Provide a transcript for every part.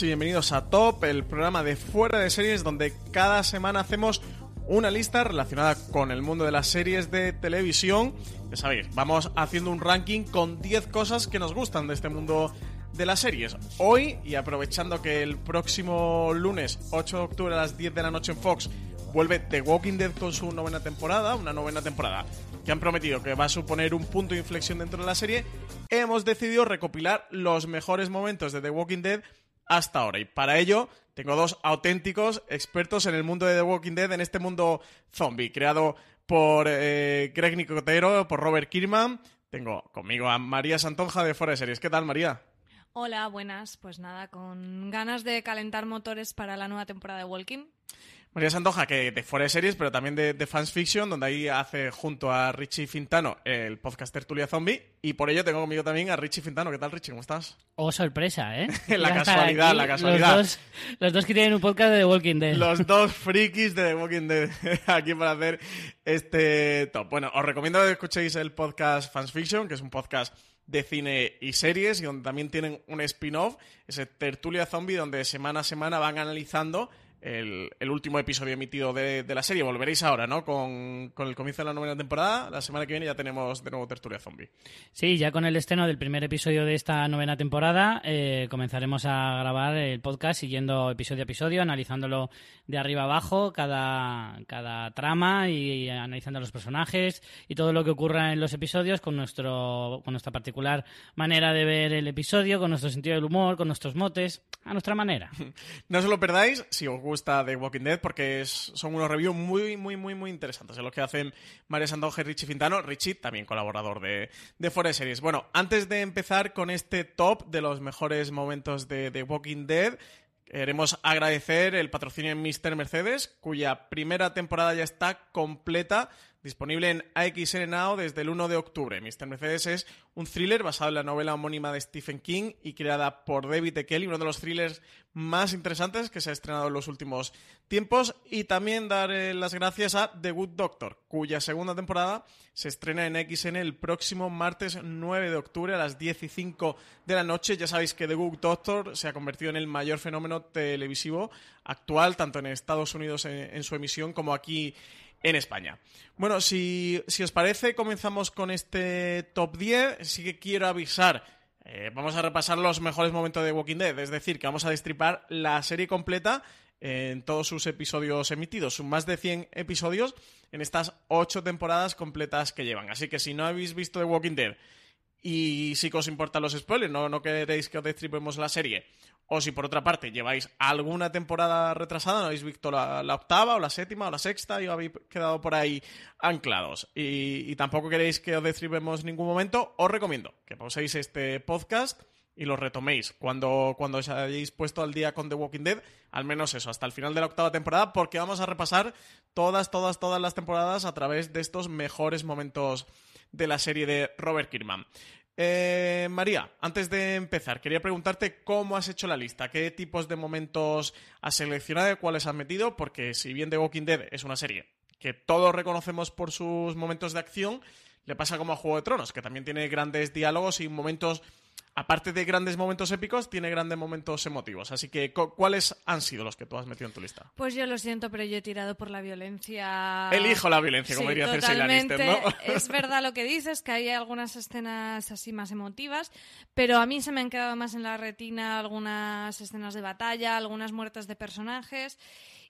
Y bienvenidos a Top, el programa de fuera de series donde cada semana hacemos una lista relacionada con el mundo de las series de televisión. Ya sabéis, vamos haciendo un ranking con 10 cosas que nos gustan de este mundo de las series. Hoy, y aprovechando que el próximo lunes 8 de octubre a las 10 de la noche en Fox vuelve The Walking Dead con su novena temporada, una novena temporada que han prometido que va a suponer un punto de inflexión dentro de la serie, hemos decidido recopilar los mejores momentos de The Walking Dead hasta ahora. Y para ello tengo dos auténticos expertos en el mundo de The Walking Dead, en este mundo zombie, creado por eh, Greg Nicotero, por Robert Kirkman. Tengo conmigo a María Santonja de Fuera de Series. ¿Qué tal, María? Hola, buenas. Pues nada, con ganas de calentar motores para la nueva temporada de Walking. María Santoja, que de fuera de series, pero también de, de, Fans Fiction, donde ahí hace junto a Richie Fintano el podcast Tertulia Zombie. Y por ello tengo conmigo también a Richie Fintano. ¿Qué tal, Richie? ¿Cómo estás? Oh, sorpresa, ¿eh? la casualidad, la casualidad. Los dos, los dos, que tienen un podcast de The Walking Dead. Los dos frikis de The Walking Dead aquí para hacer este top. Bueno, os recomiendo que escuchéis el podcast Fans Fiction, que es un podcast de cine y series y donde también tienen un spin-off, ese Tertulia Zombie, donde semana a semana van analizando el, el, último episodio emitido de, de, la serie. Volveréis ahora, ¿no? Con, con, el comienzo de la novena temporada. La semana que viene ya tenemos de nuevo Tertulia Zombie. Sí, ya con el estreno del primer episodio de esta novena temporada eh, comenzaremos a grabar el podcast siguiendo episodio a episodio, analizándolo de arriba abajo, cada, cada trama y, y analizando los personajes y todo lo que ocurra en los episodios con, nuestro, con nuestra particular manera de ver el episodio, con nuestro sentido del humor, con nuestros motes, a nuestra manera. no os lo perdáis si os gusta The Walking Dead porque son unos reviews muy, muy, muy, muy interesantes. Es lo que hacen María Sandoja y Richie Fintano. Richie, también colaborador de, de Forest Series. Bueno, antes de empezar con este top de los mejores momentos de The Walking Dead, queremos agradecer el patrocinio en Mr. Mercedes, cuya primera temporada ya está completa disponible en AXN Now desde el 1 de octubre. Mr. Mercedes es un thriller basado en la novela homónima de Stephen King y creada por David E. Kelly, uno de los thrillers más interesantes que se ha estrenado en los últimos tiempos. Y también dar eh, las gracias a The Good Doctor, cuya segunda temporada se estrena en XN el próximo martes 9 de octubre a las 10 y 5 de la noche. Ya sabéis que The Good Doctor se ha convertido en el mayor fenómeno televisivo actual, tanto en Estados Unidos en, en su emisión como aquí en España. Bueno, si, si, os parece, comenzamos con este top 10. Sí que quiero avisar. Eh, vamos a repasar los mejores momentos de Walking Dead, es decir, que vamos a destripar la serie completa en todos sus episodios emitidos, son más de 100 episodios en estas 8 temporadas completas que llevan. Así que si no habéis visto The Walking Dead y que os importan los spoilers, no, no queréis que os destripemos la serie, o si por otra parte lleváis alguna temporada retrasada, no habéis visto la, la, octava o la séptima o la sexta y habéis quedado por ahí anclados y, tampoco queréis que os destripemos ningún momento, os recomiendo que pauséis este podcast y lo retoméis cuando, cuando os hayáis puesto al día con The Walking Dead, al menos eso, hasta el final de la octava temporada, porque vamos a repasar todas, todas, todas las temporadas a través de estos mejores momentos de la serie de Robert Kirkman. Eh, María, antes de empezar, quería preguntarte cómo has hecho la lista, qué tipos de momentos has seleccionado cuáles has metido, porque si bien The Walking Dead es una serie que todos reconocemos por sus momentos de acción, le pasa como a Juego de Tronos, que también tiene grandes diálogos y momentos aparte de grandes momentos épicos, tiene grandes momentos emotivos. Así que, ¿cuáles han sido los que tú has metido en tu lista? Pues yo lo siento, pero yo he tirado por la violencia. Elijo la violencia, como diría Cersei Lannister, ¿no? Es verdad lo que dices, que hay algunas escenas así más emotivas, pero a mí se me han quedado más en la retina algunas escenas de batalla, algunas muertes de personajes.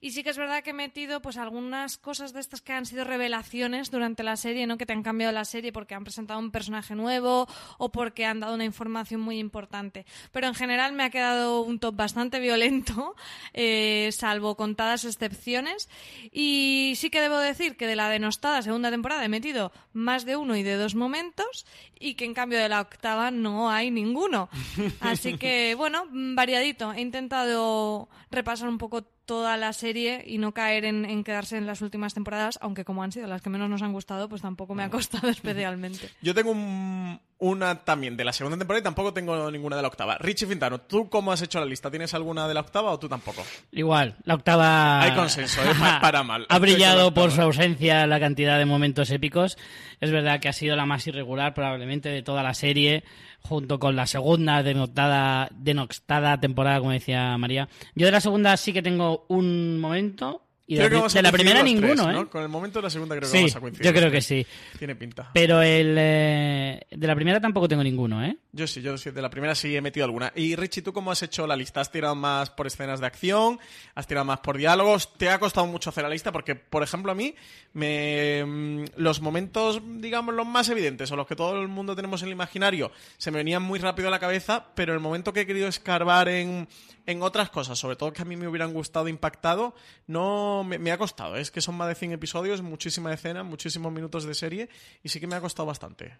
Y sí que es verdad que he metido pues algunas cosas de estas que han sido revelaciones durante la serie, ¿no? Que te han cambiado la serie porque han presentado un personaje nuevo o porque han dado una información muy importante. Pero en general me ha quedado un top bastante violento, eh, salvo contadas excepciones. Y sí que debo decir que de la denostada segunda temporada he metido más de uno y de dos momentos y que en cambio de la octava no hay ninguno. Así que, bueno, variadito. He intentado repasar un poco toda la serie y no caer en, quedarse en las últimas temporadas, aunque como han sido las que menos nos han gustado, pues tampoco me ha costado especialmente. Yo tengo una también de la segunda temporada y tampoco tengo ninguna de la octava. Richie Fintano, ¿tú cómo has hecho la lista? ¿Tienes alguna de la octava o tú tampoco? Igual, la octava... Hay consenso, ¿eh? para mal. ha brillado por su ausencia la cantidad de momentos épicos. Es verdad que ha sido la más irregular probablemente de toda la serie junto con la segunda denotada, denoctada temporada, como decía María. Yo de la segunda sí que tengo un momento y de, la primera ninguno, ¿eh? Con el momento de la segunda creo que vamos a coincidir. Yo creo que sí. Tiene pinta. Pero el eh, de la primera tampoco tengo ninguno, ¿eh? Yo sí, yo sí, de la primera sí he metido alguna. Y Richie, ¿tú cómo has hecho la lista? ¿Has tirado más por escenas de acción? ¿Has tirado más por diálogos? ¿Te ha costado mucho hacer la lista? Porque, por ejemplo, a mí, me, mm, los momentos, digamos, los más evidentes o los que todo el mundo tenemos en el imaginario, se me venían muy rápido a la cabeza, pero el momento que he querido escarbar en, en otras cosas, sobre todo que a mí me hubieran gustado, impactado, no me, ha costado. Es que son más de 100 episodios, muchísima escena, muchísimos minutos de serie y sí que me ha costado bastante.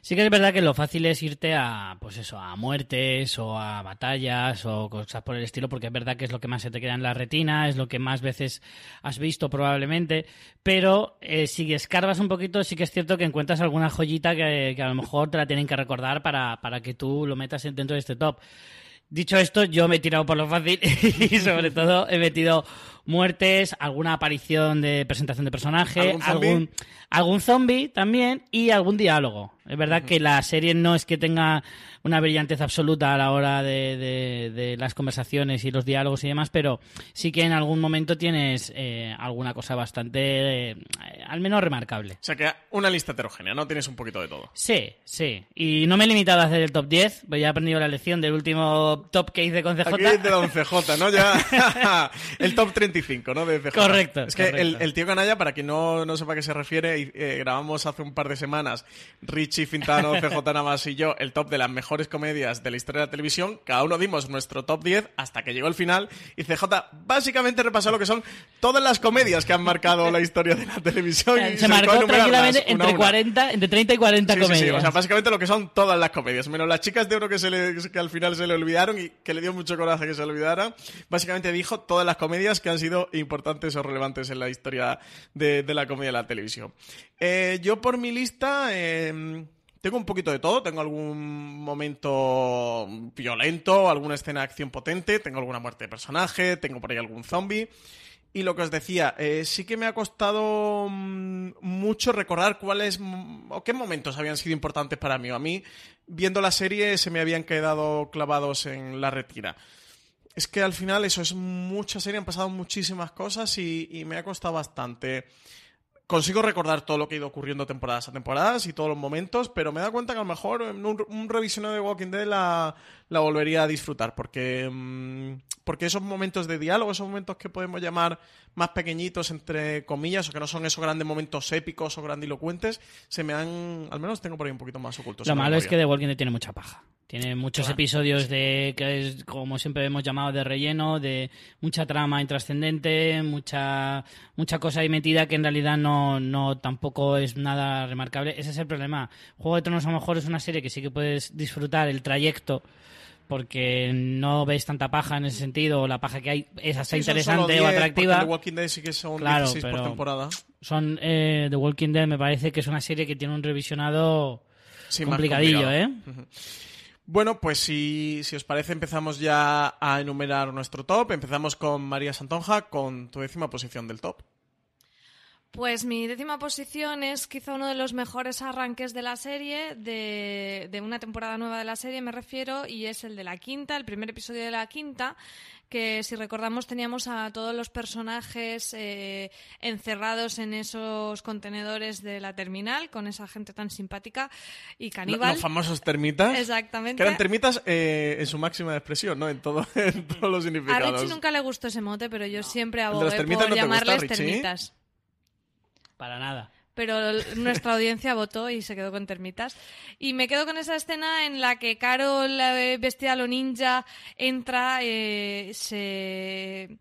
Sí que es verdad que lo fácil es irte a, pues eso, a muertes o a batallas o cosas por el estilo, porque es verdad que es lo que más se te queda en la retina, es lo que más veces has visto probablemente, pero eh, si escarbas un poquito, sí que es cierto que encuentras alguna joyita que, que a lo mejor te la tienen que recordar para, para que tú lo metas dentro de este top. Dicho esto, yo me he tirado por lo fácil y sobre todo he metido muertes, alguna aparición de presentación de personaje, algún, algún zombie también y algún diálogo. Es verdad que la serie no es que tenga una brillantez absoluta a la hora de, de, las conversaciones y los diálogos y demás, pero sí que en algún momento tienes eh, alguna cosa bastante, eh, al menos remarcable. O sea que una lista heterogénea, ¿no? Tienes un poquito de todo. Sí, sí. Y no me he limitado a hacer el top 10, pues ya he aprendido la lección del último top que hice con CJ. Aquí de la CJ, ¿no? Ya el top 35, ¿no? De CJ. Correcto. Es que El, tío Canalla, para quien no, no sepa a qué se refiere, eh, grabamos hace un par de semanas Richie Fintano, CJ Navas y yo el top de las mejores comedias de la historia de la televisión. Cada uno dimos nuestro top 10 hasta que llegó el final. Y CJ básicamente repasó lo que son todas las comedias que han marcado la historia de la televisión. se, marcó tranquilamente entre, 40, entre 30 y 40 comedias. Sí, o sea, básicamente lo que son todas las comedias. Menos las chicas de oro que, se le, que al final se le olvidaron y que le dio mucho coraje que se olvidara. Básicamente dijo todas las comedias que han sido importantes o relevantes en la historia de, la comedia de la televisión. Eh, yo por mi lista... Eh, tengo un poquito de todo, tengo algún momento violento, alguna escena de acción potente, tengo alguna muerte de personaje, tengo por ahí algún zombie. Y lo que os decía, eh, sí que me ha costado mm, mucho recordar cuáles mm, o qué momentos habían sido importantes para mí. A mí, viendo la serie, se me habían quedado clavados en la retina. Es que al final eso es mucha serie, han pasado muchísimas cosas y me ha costado bastante consigo recordar todo lo que ha ido ocurriendo temporadas a temporadas y todos los momentos, pero me da cuenta que a lo mejor un, un revisionado de Walking Dead la, la volvería a disfrutar, porque, mm, porque esos momentos de diálogo, esos momentos que podemos llamar más pequeñitos, entre comillas, o que no son esos grandes momentos épicos o grandilocuentes, se me han, al menos tengo por ahí un poquito más ocultos. Lo malo es que The Walking Dead tiene mucha paja. Tiene muchos episodios de que es como siempre hemos llamado de relleno, de mucha trama intrascendente, mucha mucha cosa ahí metida que en realidad no, no tampoco es nada remarcable. Ese es el problema. Juego de Tronos a lo mejor es una serie que sí que puedes disfrutar el trayecto porque no ves tanta paja en ese sentido, la paja que hay es hasta interesante o atractiva. The Walking Dead sí que son claro, 16 por temporada. Son, eh, The Walking Dead me parece que es una serie que tiene un revisionado complicadillo, ¿eh? Bueno, pues si, si, os parece empezamos ya a enumerar nuestro top. Empezamos con María Santonja con tu décima posición del top. Pues mi décima posición es quizá uno de los mejores arranques de la serie, de, de, una temporada nueva de la serie me refiero, y es el de la quinta, el primer episodio de la quinta, que si recordamos teníamos a todos los personajes eh, encerrados en esos contenedores de la terminal, con esa gente tan simpática y caníbal. Los famosos termitas. Exactamente. Que eran termitas eh, en su máxima expresión, ¿no? En, todo, en todos los significados. A Richie nunca le gustó ese mote, pero yo siempre abogué por no te gusta, llamarles termitas. Para nada. Pero nuestra audiencia votó y se quedó con termitas. Y me quedo con esa escena en la que Carol, vestida a lo ninja, entra, eh, se,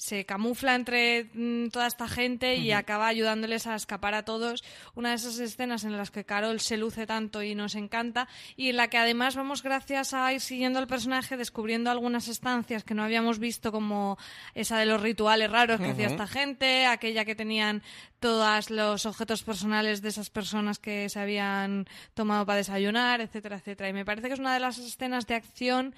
se camufla entre mm, toda esta gente y acaba ayudándoles a escapar a todos. Una de esas escenas en las que Carol se luce tanto y nos encanta y en la que además vamos gracias a ir siguiendo al personaje descubriendo algunas estancias que no habíamos visto como esa de los rituales raros que hacía esta gente, aquella que tenían todos los objetos personales de esas personas que se habían tomado para desayunar, etcétera, etcétera. Y me parece que es una de las escenas de acción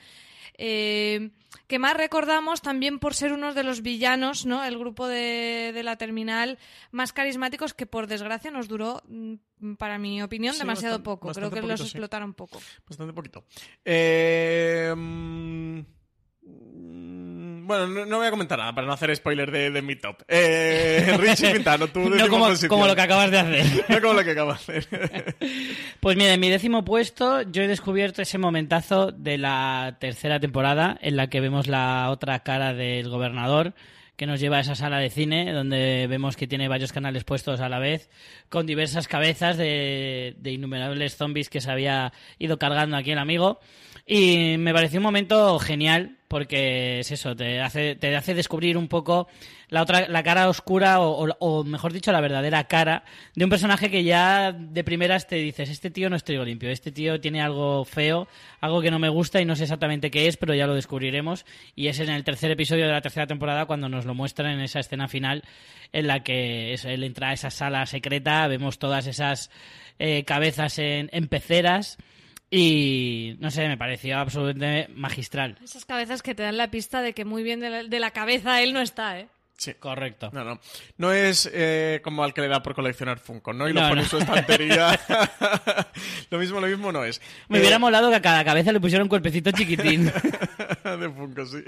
eh, que más recordamos también por ser unos de los villanos, ¿no? El grupo de, de la terminal más carismáticos que por desgracia nos duró, mm, para mi opinión, Sí, demasiado poco. Creo que los sí. explotaron poco. Bastante poquito. Eh, mm, bueno, no, no voy a comentar nada para no hacer spoiler de, de mi top. Eh, Richie Pintano, tú No como, como lo que acabas de hacer. No como lo que acabas de hacer. Pues mira, en mi décimo puesto yo he descubierto ese momentazo de la tercera temporada en la que vemos la otra cara del gobernador que nos lleva a esa sala de cine donde vemos que tiene varios canales puestos a la vez con diversas cabezas de, de innumerables zombies que se había ido cargando aquí el amigo y me pareció un momento genial porque es eso, te hace, te hace descubrir un poco la otra, la cara oscura o, o- o, mejor dicho, la verdadera cara de un personaje que ya de primeras te dices, este tío no es trigo limpio, este tío tiene algo feo, algo que no me gusta y no sé exactamente qué es, pero ya lo descubriremos. Y es en el tercer episodio de la tercera temporada cuando nos lo muestran en esa escena final en la que él entra a esa sala secreta, vemos todas esas eh, cabezas en, en peceras. Y no sé, me pareció absolutamente magistral. Esas cabezas que te dan la pista de que muy bien de la, de la cabeza él no está, ¿eh? Sí. Correcto. No, no. No es eh, como al que le da por coleccionar Funko, ¿no? Y lo No, pone no. en su estantería. lo mismo, lo mismo no es. Me Eh, hubiera molado que a cada cabeza le pusiera un cuerpecito chiquitín. de Funko, sí.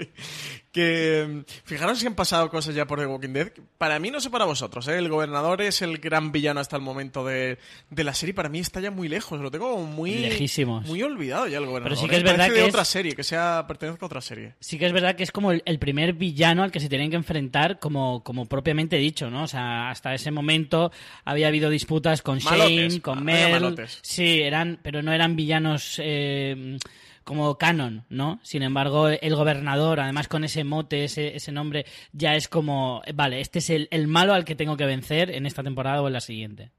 Que mm, fijaros si han pasado cosas ya por The Walking Dead. Para mí, no sé para vosotros, ¿eh? El gobernador es el gran villano hasta el momento de, de la serie. Para mí está ya muy lejos. Lo tengo muy. Lejísimos. Muy olvidado ya el gobernador. sí que ¿eh? es verdad que de es- otra serie, que sea pertenezca a otra serie. sí que es verdad que es como el, el primer villano al que se tienen que enfrentar como, como propiamente dicho, ¿no? O sea, hasta ese momento había habido disputas con Malotes, Shane, con Mel. Sí, eran, pero no eran villanos eh, como canon, ¿no? Sin embargo, el gobernador, además con ese mote, ese, ese nombre, ya es como, vale, este es el, el malo al que tengo que vencer en esta temporada o en la siguiente.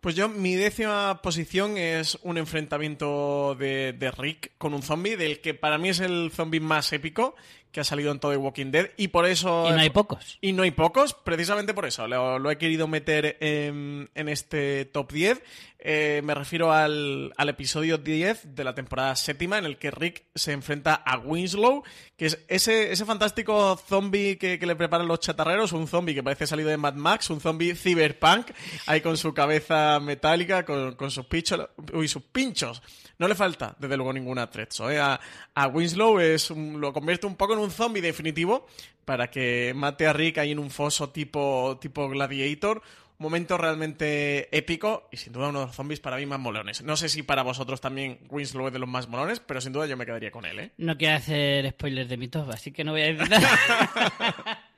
Pues yo, mi décima posición es un enfrentamiento de, de Rick con un zombie, del que para mí es el zombie más épico que ha salido en todo The Walking Dead, y por eso... Y no hay pocos. Y no hay pocos, precisamente por eso. Lo, lo he querido meter en, en este top 10. Eh, me refiero al, al episodio 10 de la temporada séptima, en el que Rick se enfrenta a Winslow, que es ese, ese fantástico zombie que, que le preparan los chatarreros, un zombie que parece salido de Mad Max, un zombie cyberpunk, ahí con su cabeza metálica, con, con sus, pichos, uy, sus pinchos. No le falta, desde luego, ningún atrezzo. ¿eh? A, a Winslow es un- lo convierte un poco en un zombie definitivo para que mate a Rick ahí en un foso tipo, tipo Gladiator. Un momento realmente épico y sin duda uno de los zombies para mí más molones. No sé si para vosotros también Winslow es de los más molones, pero sin duda yo me quedaría con él, ¿eh? No quiero hacer spoilers de mi top, así que no voy a decir nada.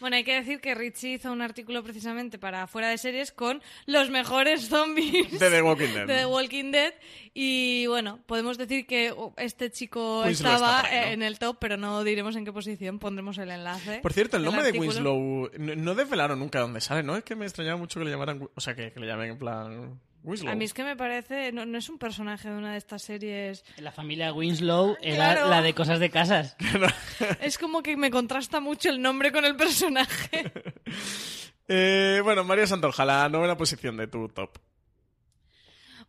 Bueno, hay que decir que Richie hizo un artículo precisamente para Fuera de Series con los mejores zombies De The Walking Dead. de The Walking Dead. Y bueno, podemos decir que oh, este chico Winslow estaba está por ahí, ¿no? eh, en el top, pero no diremos en qué posición. Pondremos el enlace. Por cierto, el nombre de. Winslow no, no desvelaron nunca dónde sale, ¿no? Es que me extrañaba mucho que le llamaran... O sea, que, que le llamen en plan... Winslow. A mí es que me parece, no, no es un personaje de una de estas series. La familia Winslow era Claro. la de cosas de casas. Es como que me contrasta mucho el nombre con el personaje. Eh, bueno, María Santorja, la novena posición de tu top.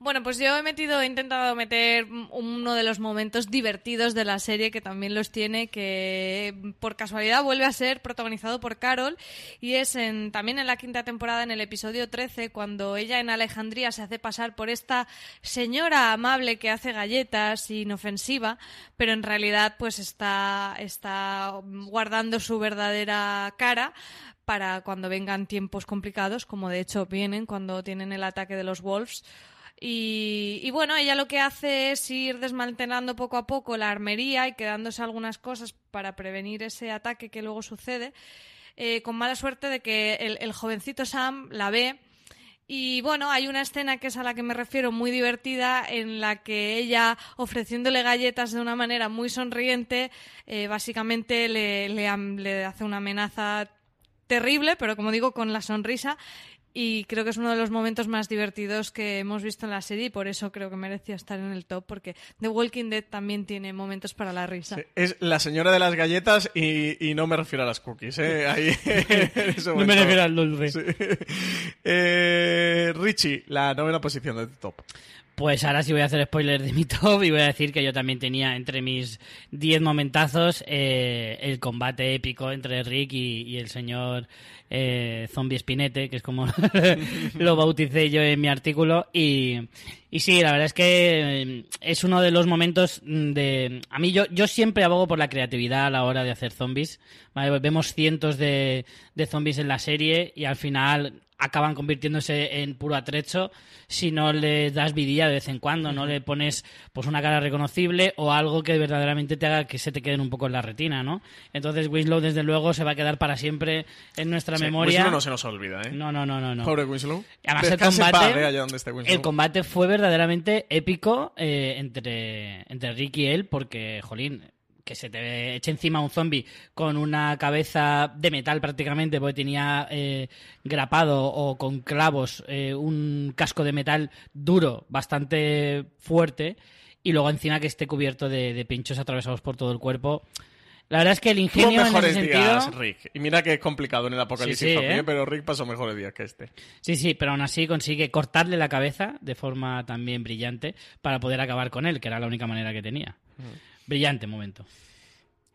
Bueno, pues yo he metido, he intentado meter uno de los momentos divertidos de la serie que también los tiene, que por casualidad vuelve a ser protagonizado por Carol y es en, también en la quinta temporada, en el episodio 13, cuando ella en Alejandría se hace pasar por esta señora amable que hace galletas inofensiva, pero en realidad pues está, está guardando su verdadera cara para cuando vengan tiempos complicados, como de hecho vienen cuando tienen el ataque de los Wolves y, bueno, ella lo que hace es ir desmantelando poco a poco la armería y quedándose algunas cosas para prevenir ese ataque que luego sucede, eh, con mala suerte de que el, jovencito Sam la ve. Y bueno, hay una escena que es a la que me refiero muy divertida, en la que ella, ofreciéndole galletas de una manera muy sonriente, eh, básicamente le hace una amenaza terrible, pero como digo, con la sonrisa y creo que es uno de los momentos más divertidos que hemos visto en la serie y por eso creo que merecía estar en el top porque The Walking Dead también tiene momentos para la risa. es la señora de las galletas y, no me refiero a las cookies. ¿eh? Ahí, no me refiero al dulce. Eh, Richie, la novena posición de top. Pues ahora sí voy a hacer spoiler de mi top y voy a decir que yo también tenía entre mis 10 momentazos eh, el combate épico entre Rick y, el señor eh, Zombie Spinete, que es como lo bauticé yo en mi artículo. Y, y sí, la verdad es que eh, es uno de los momentos de... A mí yo, yo siempre abogo por la creatividad a la hora de hacer zombies. Vemos cientos de, de zombies en la serie y al final acaban convirtiéndose en puro atrecho si no le das vidilla de vez en cuando, no le pones pues una cara reconocible o algo que verdaderamente te haga que se te queden un poco en la retina, ¿no? Entonces Winslow desde luego se va a quedar para siempre en nuestra memoria. Winslow no se nos olvida, ¿eh? No, no, no, no. Pobre Winslow. Además el combate, el combate fue verdaderamente épico eh, entre, entre Rick y él porque, jolín, que se te eche encima un zombie con una cabeza de metal prácticamente, porque tenía eh, grapado o con clavos eh, un casco de metal duro, bastante fuerte, y luego encima que esté cubierto de, pinchos atravesados por todo el cuerpo. La verdad es que el ingenio mejores en ese días, Rick. Y mira que es complicado en el apocalipsis ¿eh? pero Rick pasó mejores días que este. Sí, sí, pero aún así consigue cortarle la cabeza de forma también brillante para poder acabar con él, que era la única manera que tenía. Brillante momento.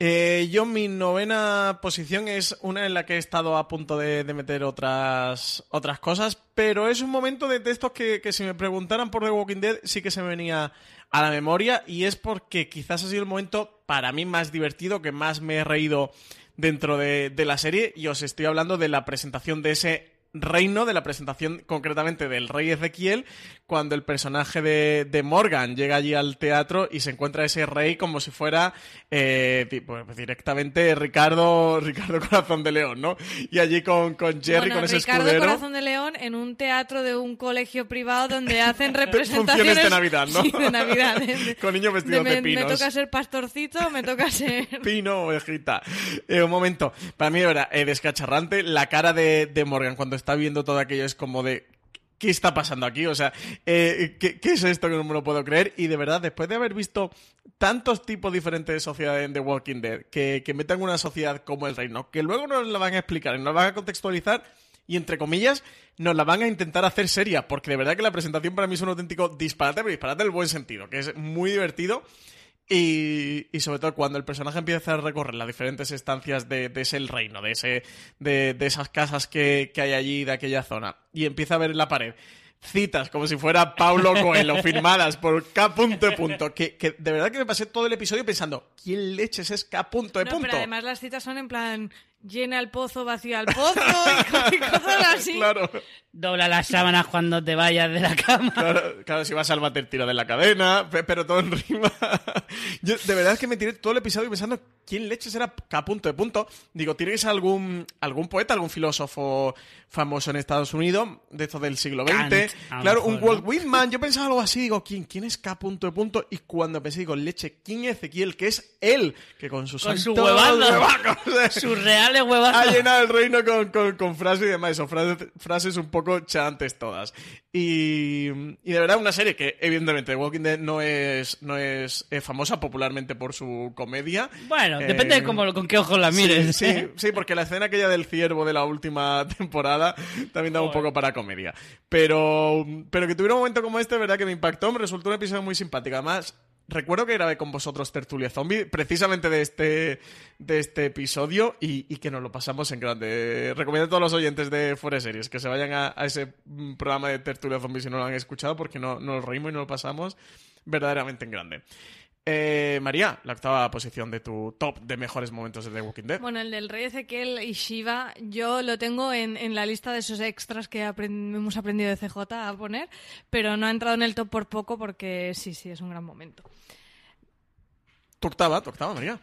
Eh, yo mi novena posición es una en la que he estado a punto de, meter otras, otras cosas, pero es un momento de, estos que, si me preguntaran por The Walking Dead sí que se me venía a la memoria y es porque quizás ha sido el momento para mí más divertido, que más me he reído dentro de, de la serie y os estoy hablando de la presentación de ese reino de la presentación concretamente del rey Ezequiel, cuando el personaje de, Morgan llega allí al teatro y se encuentra ese rey como si fuera eh, pues, directamente Ricardo Ricardo Corazón de León, ¿no? Y allí con, con Jerry, con ese Ricardo Corazón de León en un teatro de un colegio privado donde hacen representaciones de Navidad, ¿no? Sí, de Navidad. con niños vestidos de, pinos. Me toca ser pastorcito, me toca ser... Pino o ovejita. Eh, un momento, para mí era eh, descacharrante la cara de, de Morgan cuando está viendo todo aquello es como de ¿qué está pasando aquí? O sea, eh, ¿qué, es esto que no me lo puedo creer? Y de verdad, después de haber visto tantos tipos diferentes de sociedad en The Walking Dead, que, que metan una sociedad como el reino, que luego nos la van a explicar y nos la van a contextualizar, y entre comillas, nos la van a intentar hacer seria, porque de verdad que la presentación para mí es un auténtico disparate, pero disparate en el buen sentido, que es muy divertido. Y, sobre todo cuando el personaje empieza a recorrer las diferentes estancias de, ese reino, de, ese, de, esas casas que, que, hay allí, de aquella zona, y empieza a ver en la pared citas como si fuera Paulo Coelho, firmadas por K. Punto de punto, que, que, de verdad que me pasé todo el episodio pensando, ¿quién leches es K. Punto de no, punto? Pero además las citas son en plan, llena el pozo, vacía el pozo y cosas así. Claro. Dobla las sábanas cuando te vayas de la cama. Claro, si vas al bater tiro de la cadena, pero todo en rima. Yo de verdad es que me tiré todo el episodio pensando quién leches era K punto de punto. Digo, tiene que ser algún, algún poeta, algún filósofo famoso en Estados Unidos, de estos del siglo XX. claro, un Walt Whitman. Yo pensaba algo así, digo, ¿quién, quién es K punto de punto? Y cuando pensé, digo, leche, ¿quién es Ezequiel? Que es él, que con su con su huevado, surreal Huevazo. ha llenado el reino con, con, con frases y demás, eso, frases, frases un poco chantes todas. Y, y de verdad una serie que evidentemente The Walking Dead no es, no es eh, famosa popularmente por su comedia. Bueno, Eh, depende de cómo, con qué ojos la mires. Sí, sí, sí, porque la escena aquella del ciervo de la última temporada también daba un poco para comedia. Pero, pero que tuviera un momento como este, verdad que me impactó, me resultó un episodio muy simpático. Además, recuerdo que grabé con vosotros Tertulia Zombie, precisamente de este, de este episodio, y, y que nos lo pasamos en grande. Recomiendo a todos los oyentes de Fuera Series que se vayan a, a ese mm, programa de Tertulia Zombie si no lo han escuchado, porque no, nos reímos y nos lo pasamos verdaderamente en grande. Eh, María, la octava posición de tu top de mejores momentos de The Walking Dead. Bueno, el del rey Ezequiel y Shiva, yo lo tengo en, en la lista de esos extras que aprend- hemos aprendido de CJ a poner, pero no ha entrado en el top por poco porque sí, sí, es un gran momento. Tu octava, tu octava, María.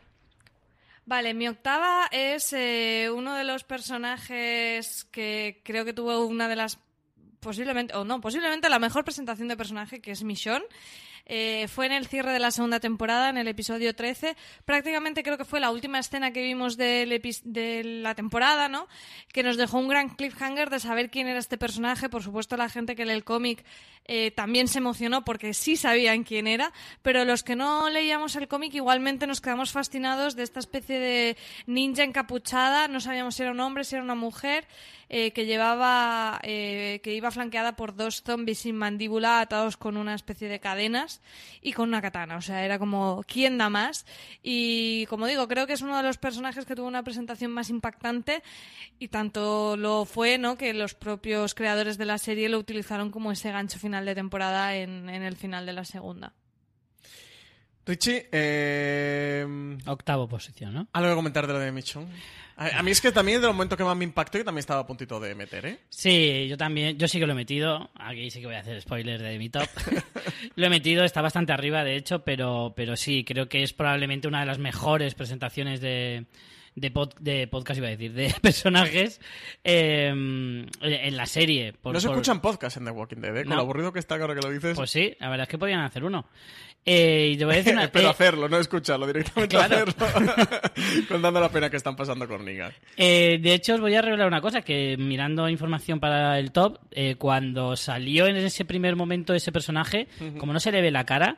Vale, mi octava es eh, uno de los personajes que creo que tuvo una de las posiblemente, o no, posiblemente la mejor presentación de personaje, que es Michonne. Eh, fue en el cierre de la segunda temporada, en el episodio 13. Prácticamente creo que fue la última escena que vimos de la temporada, ¿no? Que nos dejó un gran cliffhanger de saber quién era este personaje. Por supuesto, la gente que lee el cómic eh, también se emocionó porque sí sabían quién era, pero los que no leíamos el cómic igualmente nos quedamos fascinados de esta especie de ninja encapuchada. No sabíamos si era un hombre, si era una mujer. eh, que llevaba, eh, que iba flanqueada por dos zombies sin mandíbula atados con una especie de cadenas y con una katana. O sea, era como, ¿quién da más? Y como digo, creo que es uno de los personajes que tuvo una presentación más impactante y tanto lo fue, ¿no? Que los propios creadores de la serie lo utilizaron como ese gancho final de temporada en, en el final de la segunda. Richie, eh, Octavo posición, ¿no? algo que comentar de lo de Michonne. A, a mí es que también es de los momentos que más me impactó y también estaba a puntito de meter, ¿eh? Sí, yo también, yo sí que lo he metido. Aquí sí que voy a hacer spoiler de mi top. lo he metido, está bastante arriba, de hecho, pero, pero sí, creo que es probablemente una de las mejores presentaciones de, de, pod- de podcast, iba a decir, de personajes eh, en la serie. Por- no se por- escuchan podcasts en The Walking Dead, ¿eh? Con No. lo aburrido que está ahora que lo dices. Pues sí, la verdad es que podían hacer uno. Eh, y te voy a decir una, Espero eh, hacerlo, no escucharlo, directamente Claro. hacerlo. Contando la pena que están pasando con Negan. Eh, de hecho, os voy a revelar una cosa, que mirando información para el top, eh, cuando salió en ese primer momento ese personaje, como no se le ve la cara,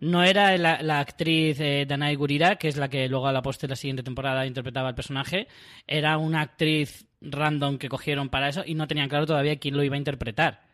No era la, la actriz eh, Danae Gurira, que es la que luego a la postre la siguiente temporada interpretaba el personaje, era una actriz random que cogieron para eso y no tenían claro todavía quién lo iba a interpretar.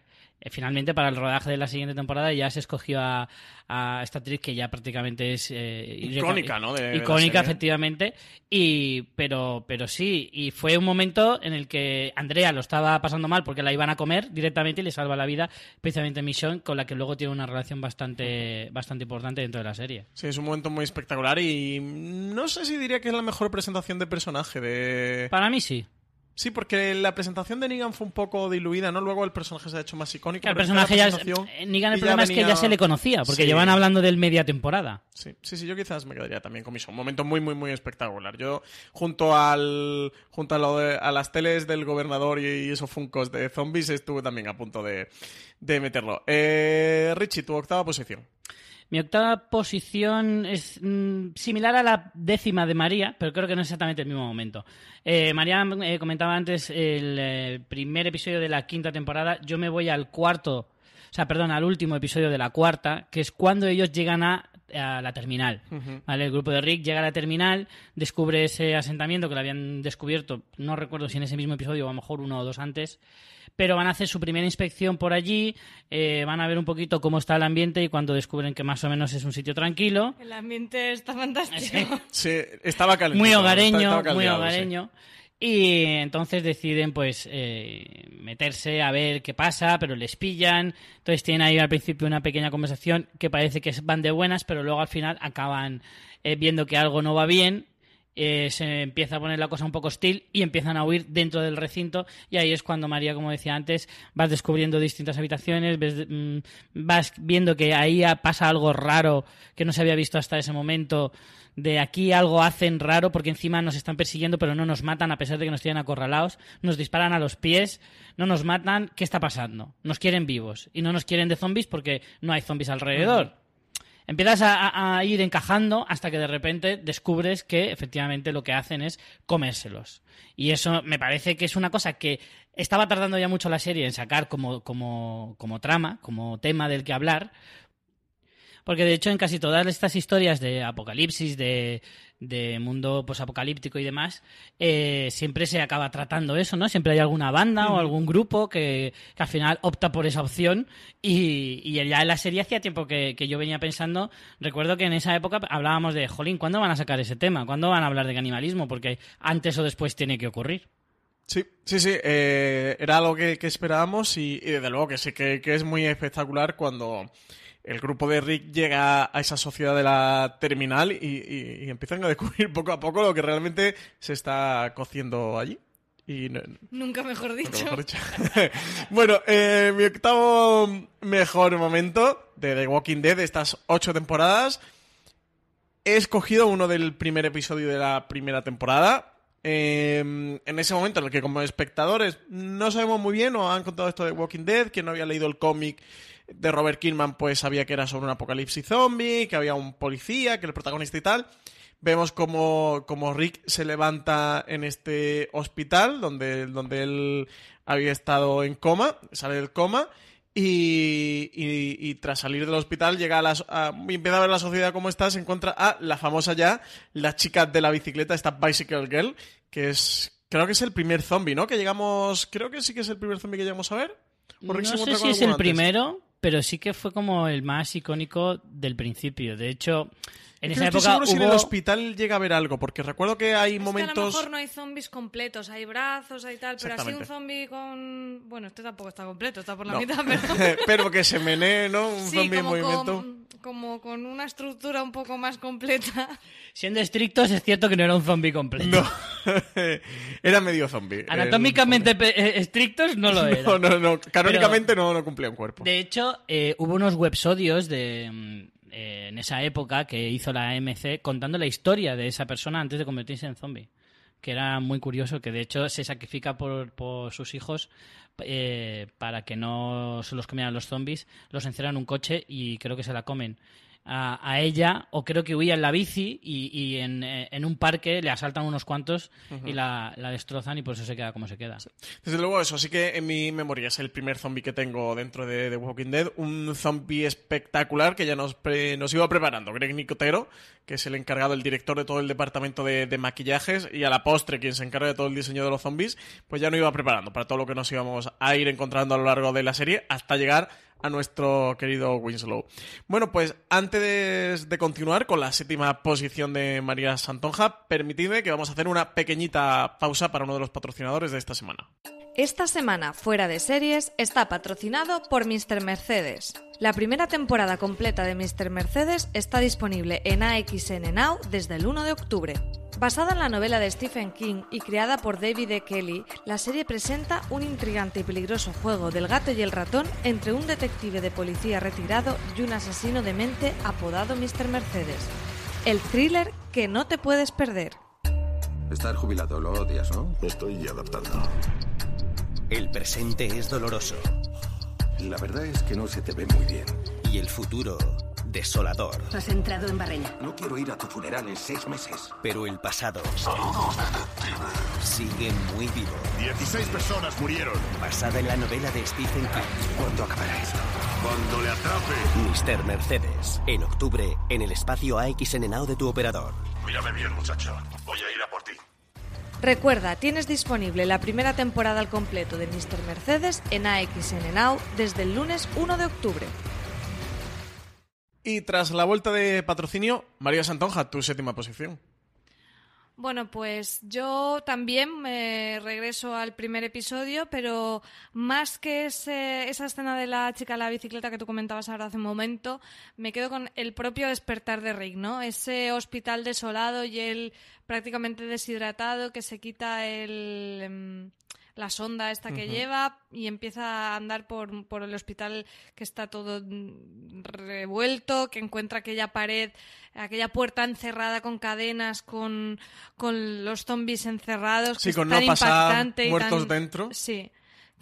Eh, Finalmente, para el rodaje de la siguiente temporada ya se escogió a, a esta actriz que ya prácticamente es... eh, Icónica, ¿no? de- icónica, efectivamente. Y, pero, pero sí, y fue un momento en el que Andrea lo estaba pasando mal porque la iban a comer directamente y le salva la vida, precisamente Michonne, con la que luego tiene una relación bastante, bastante importante dentro de la serie. Sí, es un momento muy espectacular y no sé si diría que es la mejor presentación de personaje de... Para mí sí. Sí, porque la presentación de Negan fue un poco diluida, ¿no? Luego el personaje se ha hecho más icónico. El personaje ya... eh, Negan, el y ya problema es que ya se le conocía, porque Sí. llevan hablando del media temporada. Sí, sí, sí, yo quizás me quedaría también con Michonne. Un momento muy, muy, muy espectacular. Yo, junto al junto a, lo de- a las teles del gobernador y, y esos funcos de zombies, estuve también a punto de, de meterlo. Eh, Richie, tu octava posición. Mi octava posición es mm, similar a la décima de María, pero creo que no es exactamente el mismo momento. Eh, María eh, comentaba antes el eh, primer episodio de la quinta temporada. Yo me voy al cuarto, o sea, perdón, al último episodio de la cuarta, que es cuando ellos llegan a a la terminal. ¿vale? El grupo de Rick llega a la terminal, descubre ese asentamiento que lo habían descubierto, no recuerdo si en ese mismo episodio o a lo mejor uno o dos antes, pero van a hacer su primera inspección por allí, eh, van a ver un poquito cómo está el ambiente y cuando descubren que más o menos es un sitio tranquilo. El ambiente está fantástico. Sí, estaba calentito, Muy hogareño, estaba muy caldeado, hogareño. Y entonces deciden pues eh, meterse a ver qué pasa, pero les pillan. Entonces tienen ahí al principio una pequeña conversación que parece que van de buenas, pero luego al final acaban eh, viendo que algo no va bien. Eh, se empieza a poner la cosa un poco hostil y empiezan a huir dentro del recinto. Y ahí es cuando María, como decía antes, vas descubriendo distintas habitaciones, ves, mm, vas viendo que ahí pasa algo raro que no se había visto hasta ese momento. De aquí algo hacen raro porque encima nos están persiguiendo pero no nos matan a pesar de que nos tienen acorralados, nos disparan a los pies, no nos matan, ¿qué está pasando? Nos quieren vivos y no nos quieren de zombies porque no hay zombies alrededor. Empiezas a, a- ir encajando hasta que de repente descubres que efectivamente lo que hacen es comérselos. Y eso me parece que es una cosa que estaba tardando ya mucho la serie en sacar como, como, como trama, como tema del que hablar, porque de hecho en casi todas estas historias de apocalipsis, de, de mundo posapocalíptico y demás, eh, siempre se acaba tratando eso, ¿no? Siempre hay alguna banda o algún grupo que, que al final opta por esa opción y, y ya en la serie hacía tiempo que, que yo venía pensando, recuerdo que en esa época hablábamos de, jolín, ¿cuándo van a sacar ese tema? ¿Cuándo van a hablar de canibalismo? Porque antes o después tiene que ocurrir. Sí, sí, sí, eh, era algo que, que esperábamos y, y desde luego que sí, que, que es muy espectacular cuando el grupo de Rick llega a esa sociedad de la terminal y, y- y empiezan a descubrir poco a poco lo que realmente se está cociendo allí. Y no- Nunca mejor nunca dicho. mejor dicho. bueno, eh, mi octavo mejor momento de The Walking Dead de estas ocho temporadas he escogido uno del primer episodio de la primera temporada. Eh, en ese momento en el que como espectadores no sabemos muy bien o han contado esto de Walking Dead, quien no había leído el cómic de Robert Kirkman pues sabía que era sobre un apocalipsis zombie, que había un policía, que era el protagonista y tal. Vemos como, como Rick se levanta en este hospital donde, donde él había estado en coma, sale del coma y, y- y tras salir del hospital llega a la, a- y empieza a ver la sociedad como está, se encuentra a la famosa ya, la chica de la bicicleta, esta Bicycle Girl, que es, creo que es el primer zombie, ¿no? Que llegamos, creo que sí que es el primer zombie que llegamos a ver. ¿O Rick se No sé si es el antes? primero, pero sí que fue como el más icónico del principio. De hecho, en Es que esa estoy época seguro si en el hospital llega a ver algo, porque recuerdo que hay Es que a lo momentos... mejor no hay zombies completos, hay brazos, hay tal, pero así un zombie con... Bueno, este tampoco está completo, está por la No. mitad, pero... pero que se menee, ¿no? Un Sí, zombie en como movimiento. con, como con una estructura un poco más completa. Siendo estrictos, es cierto que no era un zombie completo. No, era medio zombie. Anatómicamente eh, estrictos no lo era. No, no, no. Canónicamente no, no cumplía un cuerpo. De hecho, eh, hubo unos websodios de, mm, eh, en esa época que hizo la AMC contando la historia de esa persona antes de convertirse en zombie. Que era muy curioso, que de hecho se sacrifica por, por sus hijos eh, para que no se los comieran los zombies. Los encierran en un coche y creo que se la comen. A, a ella, o creo que huía en la bici y, y en, eh, en un parque le asaltan unos cuantos y la, la destrozan y por eso se queda como se queda. Desde luego eso, sí que en mi memoria es el primer zombie que tengo dentro de The Walking Dead. Un zombie espectacular que ya nos, pre- nos iba preparando. Greg Nicotero, que es el encargado, el director de todo el departamento de, de maquillajes y a la postre quien se encarga de todo el diseño de los zombies, pues ya nos iba preparando para todo lo que nos íbamos a ir encontrando a lo largo de la serie hasta llegar a nuestro querido Winslow. Bueno, pues antes de, continuar con la séptima posición de María Santonja, permitidme que vamos a hacer una pequeñita pausa para uno de los patrocinadores de esta semana. Esta semana, Fuera de Series, está patrocinado por Mr. Mercedes. La primera temporada completa de Mr. Mercedes está disponible en AXN Now desde el 1 de octubre. Basada en la novela de Stephen King y creada por David E. Kelly, la serie presenta un intrigante y peligroso juego del gato y el ratón entre un detective de policía retirado y un asesino de mente apodado Mr. Mercedes. El thriller que no te puedes perder. Estar jubilado lo odias, ¿no? Estoy adaptando. El presente es doloroso La verdad es que no se te ve muy bien. y el futuro desolador. Has entrado en Barreña. No quiero ir a tu funeral en seis meses. Pero el pasado sigue muy vivo. 16 personas murieron. Basada en la novela de Stephen King. ¿Cuándo acabará esto? Cuando le atrape. Mr. Mercedes. En octubre, en el espacio AXN Now de tu operador. Mírame bien, muchacho. Voy a ir a por ti. Recuerda, tienes disponible la primera temporada al completo de Mr. Mercedes en AXN Now desde el lunes 1 de octubre. Y tras la vuelta de patrocinio, María Santonja, tu séptima posición. Bueno, pues yo también me regreso al primer episodio, pero más que ese- esa escena de la chica en la bicicleta que tú comentabas ahora hace un momento, me quedo con el propio despertar de Rick, ¿no? Ese hospital desolado y él prácticamente deshidratado que se quita el, em, la sonda esta que lleva y empieza a andar por, por el hospital que está todo revuelto, que encuentra aquella pared, aquella puerta encerrada con cadenas, con, con los zombies encerrados. Sí, que con es tan no pasar impactante y muertos tan- dentro. Sí,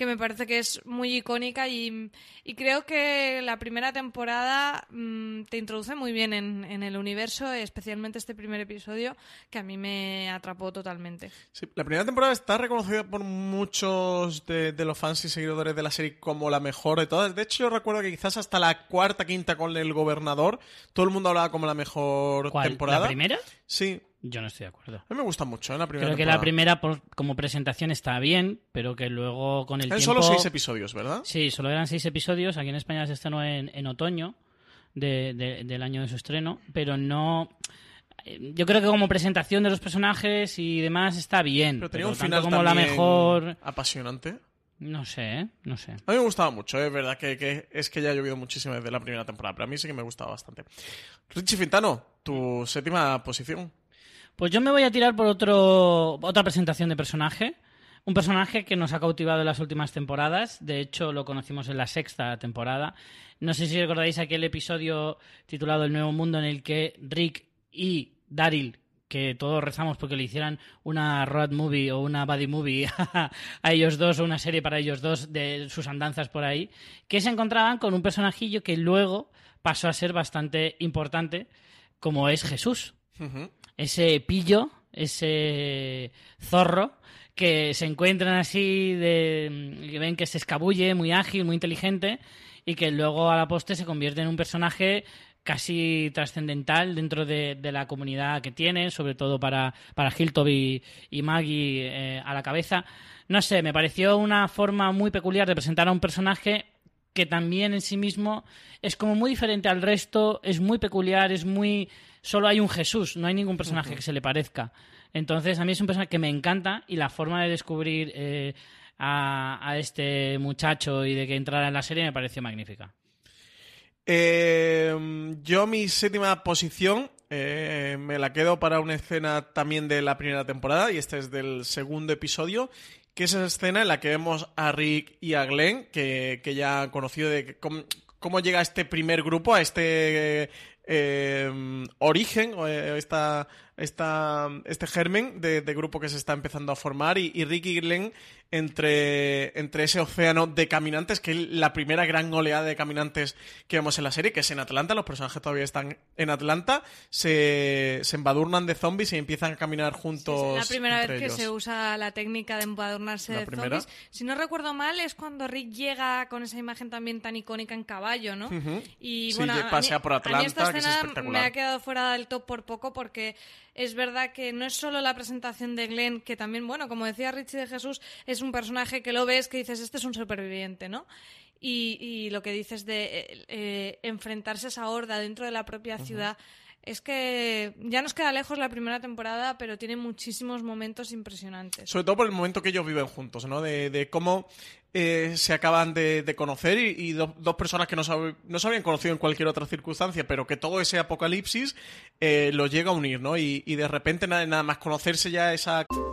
que me parece que es muy icónica y, y creo que la primera temporada mm, te introduce muy bien en, en el universo, especialmente este primer episodio, que a mí me atrapó totalmente. Sí, la primera temporada está reconocida por muchos de, de los fans y seguidores de la serie como la mejor de todas. De hecho, yo recuerdo que quizás hasta la cuarta, quinta con el gobernador, todo el mundo hablaba como la mejor ¿Cuál? temporada. ¿La primera? Sí. Yo no estoy de acuerdo. A mí me gusta mucho, ¿eh? La primera Creo que temporada. la primera por- como presentación está bien, pero que luego con el Eran tiempo... solo seis episodios, ¿verdad? Sí, solo eran seis episodios. Aquí en España se estrenó en, en otoño de- de- del año de su estreno, pero no... eh, Yo creo que como presentación de los personajes y demás está bien. Pero tenía un final como la mejor... apasionante. No sé, ¿eh? no sé. A mí me gustaba mucho, ¿eh? es verdad que, que es que ya ha llovido muchísimo desde la primera temporada, pero a mí sí que me gustaba bastante. Richie Fintano, tu séptima posición. Pues yo me voy a tirar por otro, otra presentación de personaje. Un personaje que nos ha cautivado en las últimas temporadas. De hecho, lo conocimos en la sexta temporada. No sé si recordáis aquel episodio titulado El Nuevo Mundo en el que Rick y Daryl, que todos rezamos porque le hicieran una road movie o una buddy movie a ellos dos o una serie para ellos dos de sus andanzas por ahí, que se encontraban con un personajillo que luego pasó a ser bastante importante, como es Jesús ese pillo, ese zorro, que se encuentran así, de, que ven que se escabulle, muy ágil, muy inteligente, y que luego a la poste se convierte en un personaje casi trascendental dentro de, de la comunidad que tiene, sobre todo para, para y, y Maggie eh, a la cabeza. No sé, me pareció una forma muy peculiar de presentar a un personaje que también en sí mismo es como muy diferente al resto, es muy peculiar, es muy... Solo hay un Jesús, no hay ningún personaje que se le parezca. Entonces, a mí es un personaje que me encanta y la forma de descubrir eh, a, a este muchacho y de que entrara en la serie me pareció magnífica. Eh, yo mi séptima posición eh, me la quedo para una escena también de la primera temporada y este es del segundo episodio que es esa escena en la que vemos a Rick y a Glenn que, que ya han conocido de cómo, cómo llega este primer grupo a este eh, origen o eh, esta, esta, este germen de, de grupo que se está empezando a formar y, y Rick y Glenn entre, entre ese océano de caminantes, que es la primera gran oleada de caminantes que vemos en la serie, que es en Atlanta, los personajes todavía están en Atlanta, se, se embadurnan de zombies y empiezan a caminar juntos. Es la primera vez que ellos. se usa la técnica de embadurnarse ¿La de primera? zombies. Si no recuerdo mal, es cuando Rick llega con esa imagen también tan icónica en caballo, ¿no? Y Sí, bueno, que a mí- pasea por a mí esta Atlanta, que es espectacular. me ha quedado fuera del top por poco porque es verdad que no es solo la presentación de Glenn, que también, bueno, como decía Richie de Jesús, es un personaje que lo ves que dices, este es un superviviente, ¿no? Y, y lo que dices de eh, eh, enfrentarse a esa horda dentro de la propia ciudad. Es que ya nos queda lejos la primera temporada, pero tiene muchísimos momentos impresionantes. Sobre todo por el momento que ellos viven juntos, ¿no? De, de cómo eh, se acaban de, conocer y, y do- dos personas que no, sab- no se habían conocido en cualquier otra circunstancia, pero que todo ese apocalipsis eh, los llega a unir, ¿no? Y, y de repente nada, nada más conocerse ya esa...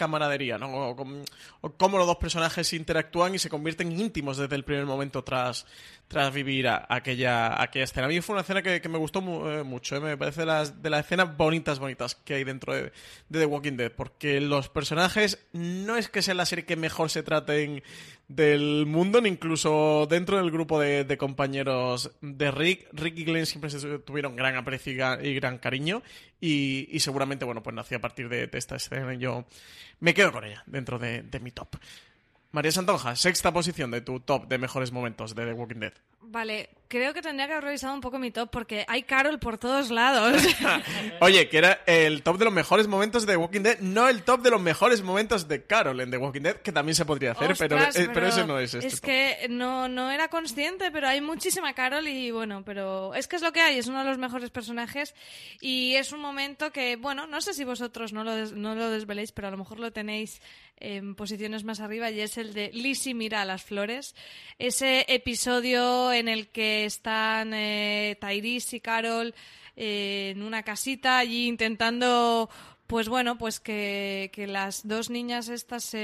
camaradería, ¿no? O, cómo los dos personajes interactúan y se convierten íntimos desde el primer momento tras, tras vivir aquella, aquella escena. A mí fue una escena que, me gustó eh, mucho, ¿eh? me parece de las, de escenas bonitas, bonitas que hay dentro de, The Walking Dead, porque los personajes no es que sea la serie que mejor se traten del mundo, ni incluso dentro del grupo de, compañeros de Rick. Rick y Glenn siempre tuvieron gran aprecio y gran, cariño, y, seguramente, bueno, pues nació a partir de, esta escena y yo me quedo con ella dentro de, de mi top. María Santonja, sexta posición de tu top de mejores momentos de The Walking Dead. Vale, creo que tendría que haber revisado un poco mi top porque hay Carol por todos lados. Oye, que era el top de los mejores momentos de The Walking Dead, no el top de los mejores momentos de Carol en The Walking Dead, que también se podría hacer, pero, eh, pero, ese no es este Es que no, no era consciente, pero hay muchísima Carol y bueno, pero es que es lo que hay, es uno de los mejores personajes y es un momento que, bueno, no sé si vosotros no lo, no lo desveléis, pero a lo mejor lo tenéis en posiciones más arriba y es el de Lizzie mira a las flores. Ese episodio en el que están eh, Tyrese y Carol eh, en una casita allí intentando, pues bueno, pues que, las dos niñas estas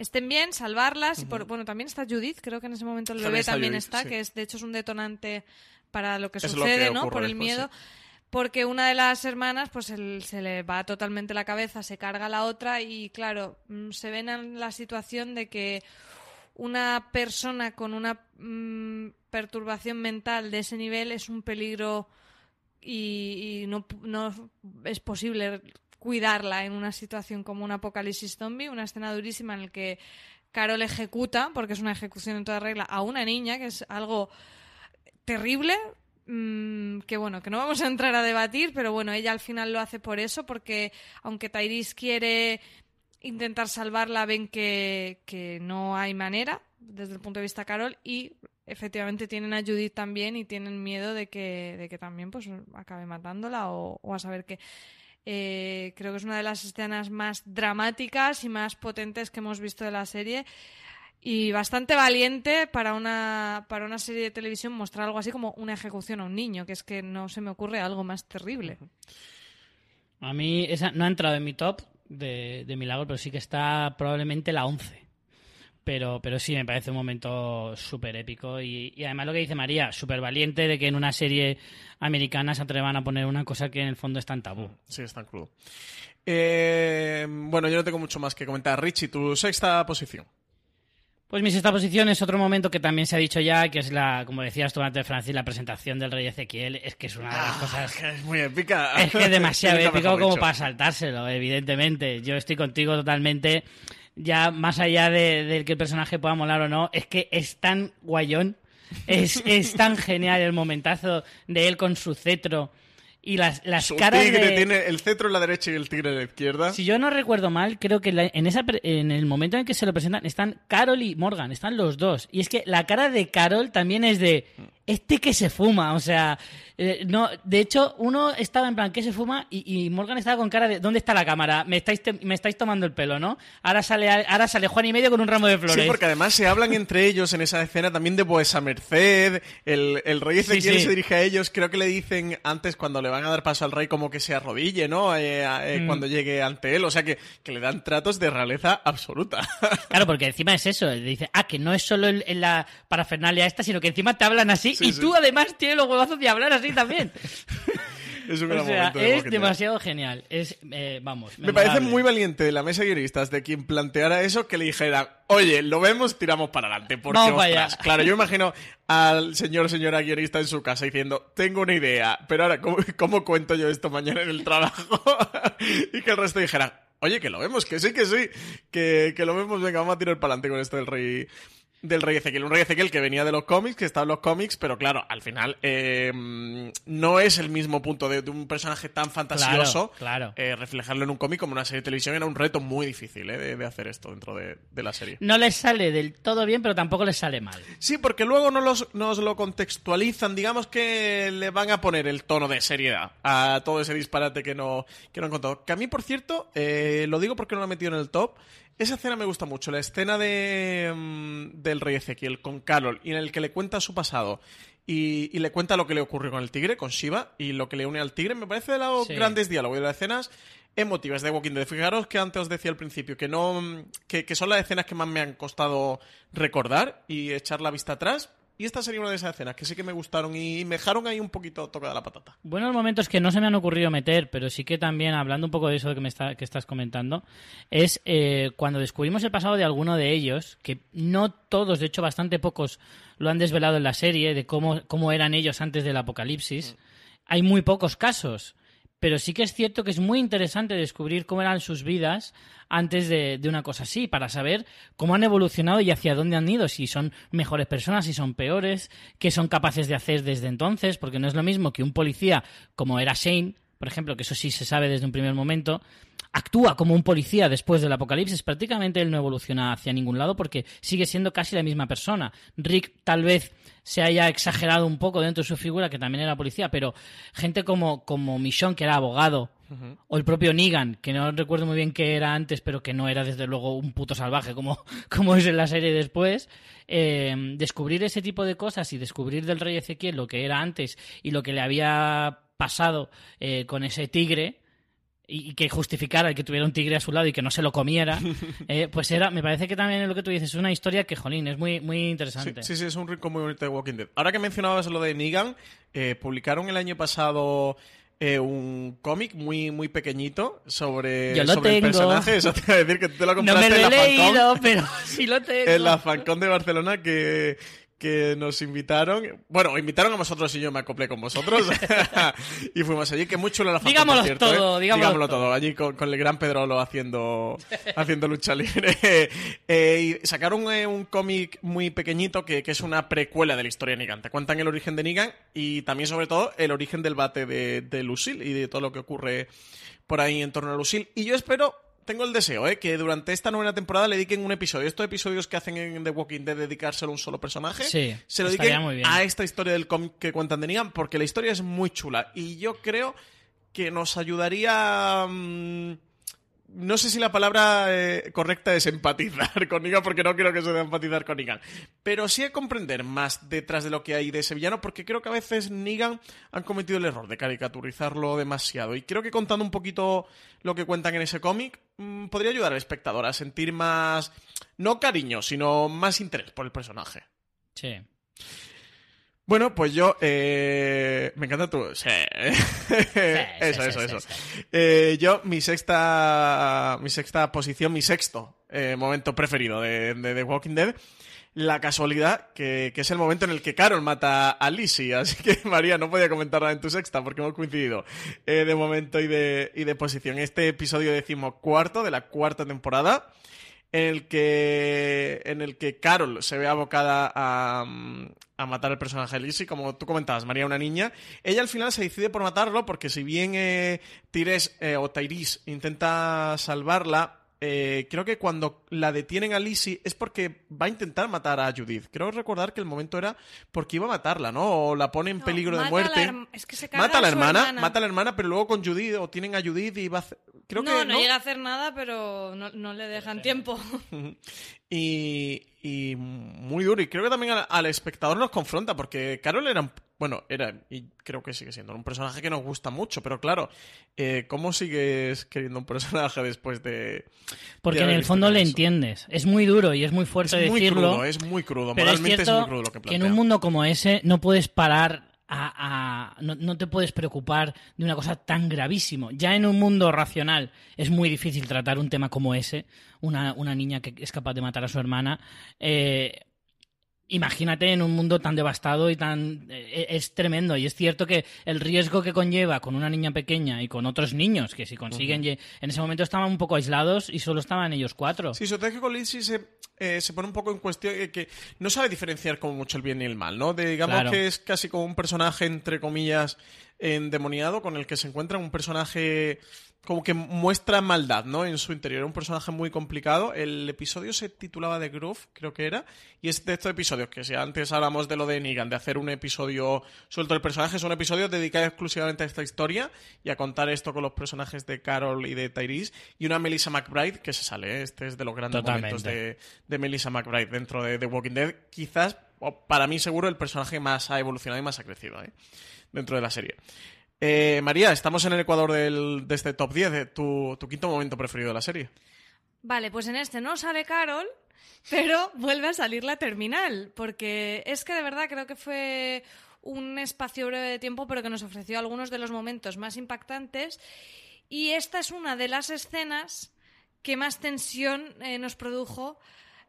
estén bien, salvarlas. y por, bueno, también está Judith, creo que en ese momento el bebé también está, que es de hecho es un detonante para lo que sucede, ¿no? Por el miedo porque una de las hermanas pues se le va totalmente la cabeza, se carga la otra y claro, mm, se ven en la situación de que una persona con una mm, perturbación mental de ese nivel es un peligro y, no, es posible cuidarla en una situación como un apocalipsis zombie, una escena durísima en la que Carol ejecuta, porque es una ejecución en toda regla, a una niña, que es algo terrible, Mm, que bueno, que no vamos a entrar a debatir, pero bueno, ella al final lo hace por eso, porque aunque Tyrese quiere intentar salvarla, ven que, no hay manera desde el punto de vista Carol y efectivamente tienen a Judith también y tienen miedo de que, de que también pues acabe matándola o, a saber que eh, creo que es una de las escenas más dramáticas y más potentes que hemos visto de la serie y bastante valiente para una, para una serie de televisión mostrar algo así como una ejecución a un niño, que es que no se me ocurre algo más terrible. A mí esa no ha entrado en mi top de, de milagro, pero sí que está probablemente la 11. Pero, pero sí, me parece un momento súper épico. Y, además lo que dice María, súper valiente de que en una serie americana se atrevan a poner una cosa que en el fondo es tan tabú. Sí, es tan crudo. Eh, bueno, yo no tengo mucho más que comentar. Richie, tu sexta posición. Pues mi sexta posición es otro momento que también se ha dicho ya, que es la, como decías tú antes, Francis, la presentación del rey Ezequiel. Es que es una de las ah, cosas. Que es muy épica. Es que es demasiado épico como para saltárselo, evidentemente. Yo estoy contigo totalmente. Ya más allá de, que el personaje pueda molar o no, es que es tan guayón. Es, es tan genial el momentazo de él con su cetro y las, las Su caras tigre tiene el cetro en la derecha y el tigre en la izquierda. Si yo no recuerdo mal, creo que en, esa, en el momento en que se lo presentan están Carol y Morgan, están los dos. Y es que la cara de Carol también es de este que se fuma, o sea, eh, no, de hecho, uno estaba en plan, ¿qué se fuma? Y, Morgan estaba con cara de, ¿dónde está la cámara? Me estáis, me estáis tomando el pelo, ¿no? Ahora sale, ahora sale Juan y medio con un ramo de flores. Sí, porque además se hablan entre ellos en esa escena también de Vuesa Merced, el, el rey Ezequiel se dirige a ellos, creo que le dicen antes cuando le van a dar paso al rey como que se arrodille, ¿no? Eh, eh, mm. Cuando llegue ante él, o sea que, que, le dan tratos de realeza absoluta. Claro, porque encima es eso, le dice, ah, que no es solo en la parafernalia esta, sino que encima te hablan así y tú además tienes los huevazos de hablar así también. es un gran o sea, es demasiado genial. Es, eh, vamos. Me parece muy valiente de la mesa guionistas de quien planteara eso que le dijera, oye, lo vemos, tiramos para adelante. Porque, vamos claro, yo imagino al señor señora guionista en su casa diciendo, tengo una idea, pero ahora, ¿cómo, cuento yo esto mañana en el trabajo? y que el resto dijera, oye, que lo vemos, que sí, que sí, que, que lo vemos, venga, vamos a tirar para adelante con esto del rey del Rey Ezequiel. Un Rey Ezequiel que venía de los cómics, que estaba en los cómics, pero claro, al final eh, no es el mismo punto de, un personaje tan fantasioso. Claro, eh, reflejarlo en un cómic como una serie de televisión era un reto muy difícil eh, de, hacer esto dentro de, la serie. No les sale del todo bien, pero tampoco les sale mal. Sí, porque luego no los, nos lo contextualizan, digamos que le van a poner el tono de seriedad a todo ese disparate que no, que no han contado. Que a mí, por cierto, lo digo porque no lo he metido en el top, esa escena me gusta mucho, la escena de, mm, del rey Ezequiel con Carol, y en el que le cuenta su pasado y, le cuenta lo que le ocurrió con el tigre, con Shiva, y lo que le une al tigre. Me parece de los grandes diálogos y de las escenas emotivas de Walking Dead. Fijaros que antes os decía al principio que no que, que son las escenas que más me han costado recordar y echar la vista atrás, y esta sería una de esas escenas que sí que me gustaron y me dejaron ahí un poquito tocada la patata. Buenos momentos que no se me han ocurrido meter, pero sí que también, hablando un poco de eso que, me está, que estás comentando, es eh, cuando descubrimos el pasado de alguno de ellos, que no todos, de hecho bastante pocos, lo han desvelado en la serie, de cómo, cómo eran ellos antes del apocalipsis. Mm. Hay muy pocos casos pero sí que es cierto que es muy interesante descubrir cómo eran sus vidas antes de, una cosa así, para saber cómo han evolucionado y hacia dónde han ido, si son mejores personas, si son peores, qué son capaces de hacer desde entonces, porque no es lo mismo que un policía como era Shane, por ejemplo, que eso sí se sabe desde un primer momento, actúa como un policía después del apocalipsis, prácticamente él no evoluciona hacia ningún lado porque sigue siendo casi la misma persona. Rick tal vez se haya exagerado un poco dentro de su figura, que también era policía, pero gente como, como Michonne, que era abogado, o el propio Negan, que no recuerdo muy bien qué era antes, pero que no era desde luego un puto salvaje como, como es en la serie después, eh, descubrir ese tipo de cosas y descubrir del rey Ezequiel lo que era antes y lo que le había pasado eh, con ese tigre, y, que justificara el que tuviera un tigre a su lado y que no se lo comiera, eh, pues era, me parece que también es lo que tú dices, es una historia que, jolín, es muy, muy interesante. Sí, sí, es un rico muy bonito de Walking Dead. Ahora que mencionabas lo de Negan, eh, publicaron el año pasado eh, un cómic muy muy pequeñito sobre, sobre el personaje. Eso te iba a decir que te lo compraste no me lo he leído, pero sí lo tengo. En la Fancon de Barcelona que, que nos invitaron. Bueno, invitaron a vosotros y yo me acoplé con vosotros. y fuimos allí, que muy chulo la familia. Digámoslo cierto, todo, ¿eh? digámoslo, todo. Allí con, el gran Pedrolo haciendo, haciendo lucha libre. eh, y sacaron eh, un cómic muy pequeñito que, que, es una precuela de la historia de Negan. Te cuentan el origen de Negan y también, sobre todo, el origen del bate de, de Lucille y de todo lo que ocurre por ahí en torno a Lucille. Y yo espero tengo el deseo, ¿eh? Que durante esta novena temporada le dediquen un episodio. Estos episodios que hacen en The Walking Dead dedicárselo a un solo personaje. se lo dediquen a esta historia del cómic que cuentan de Negan, porque la historia es muy chula. Y yo creo que nos ayudaría. Mm, no sé si la palabra eh, correcta es empatizar con Negan, porque no quiero que se dé empatizar con Negan. Pero sí a comprender más detrás de lo que hay de ese villano, porque creo que a veces Negan han cometido el error de caricaturizarlo demasiado. Y creo que contando un poquito lo que cuentan en ese cómic, mm, podría ayudar al espectador a sentir más. no cariño, sino más interés por el personaje. Sí. Bueno, pues yo. Eh, me encanta tu. Sí. eso, eso, eso. Eh, yo, mi sexta. Mi sexta posición, mi sexto eh, momento preferido de, The Walking Dead. La casualidad que, que, es el momento en el que Carol mata a Lizzie. Así que, María, no podía comentar nada en tu sexta porque hemos coincidido de momento y de, y de posición. Este episodio decimocuarto de la cuarta temporada en el que en el que Carol se ve abocada a, a matar al personaje de Lizzie, como tú comentabas, María una niña, ella al final se decide por matarlo porque si bien eh, Tires eh, o Tyrese intenta salvarla, eh, creo que cuando la detienen a Lizzie es porque va a intentar matar a Judith. Creo recordar que el momento era porque iba a matarla, ¿no? O la pone en peligro de muerte. mata a la hermana, mata a la hermana, pero luego con Judith o tienen a Judith y va a hacer... Creo no, que, no, llega a hacer nada, pero no, le dejan tiempo. y, y muy duro. Y creo que también al, espectador nos confronta, porque Carol era, bueno, era, y creo que sigue siendo, un personaje que nos gusta mucho, pero claro, eh, ¿cómo sigues queriendo un personaje después de... Porque en el fondo le entiendes. Es muy duro y es muy fuerte es muy decirlo. Crudo, es muy crudo, moralmente es, muy crudo lo que plantea. Que en un mundo como ese no puedes parar no, te puedes preocupar de una cosa tan gravísimo. Ya en un mundo racional es muy difícil tratar un tema como ese, una, niña que es capaz de matar a su hermana. Eh, imagínate en un mundo tan devastado y tan... eh, es tremendo. Y es cierto que el riesgo que conlleva con una niña pequeña y con otros niños, que si consiguen... En ese momento estaban un poco aislados y solo estaban ellos cuatro. Sí, que con Lindsay se, eh, se pone un poco en cuestión eh, que no sabe diferenciar como mucho el bien y el mal, ¿no? De, digamos Claro. que es casi como un personaje, entre comillas, endemoniado, con el que se encuentra un personaje como que muestra maldad, ¿no? En su interior. Un personaje muy complicado. El episodio se titulaba The Groove, creo que era. Y es de estos episodios que si antes hablamos de lo de Negan, de hacer un episodio suelto del personaje, es un episodio dedicado exclusivamente a esta historia y a contar esto con los personajes de Carol y de Tyrese. Y una Melissa McBride que se sale, ¿eh? Este es de los grandes Totalmente. momentos de, de Melissa McBride dentro de The Walking Dead. Quizás, o para mí seguro, el personaje más ha evolucionado y más ha crecido, ¿eh? Dentro de la serie. Eh, María, estamos en el Ecuador de este top 10. eh, Tu, tu quinto momento preferido de la serie. Vale, pues en este no sale Carol, pero vuelve a salir la terminal, porque es que de verdad creo que fue un espacio breve de tiempo, pero que nos ofreció algunos de los momentos más impactantes. Y esta es una de las escenas que más tensión eh, nos produjo,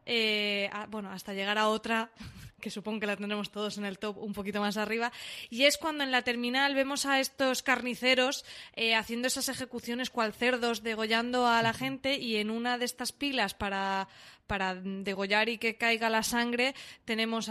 eh, a- bueno, hasta llegar a otra que supongo que la tendremos todos en el top un poquito más arriba, y es cuando en la terminal vemos a estos carniceros eh, haciendo esas ejecuciones cual cerdos, degollando a la gente, y en una de estas pilas para, para degollar y que caiga la sangre tenemos.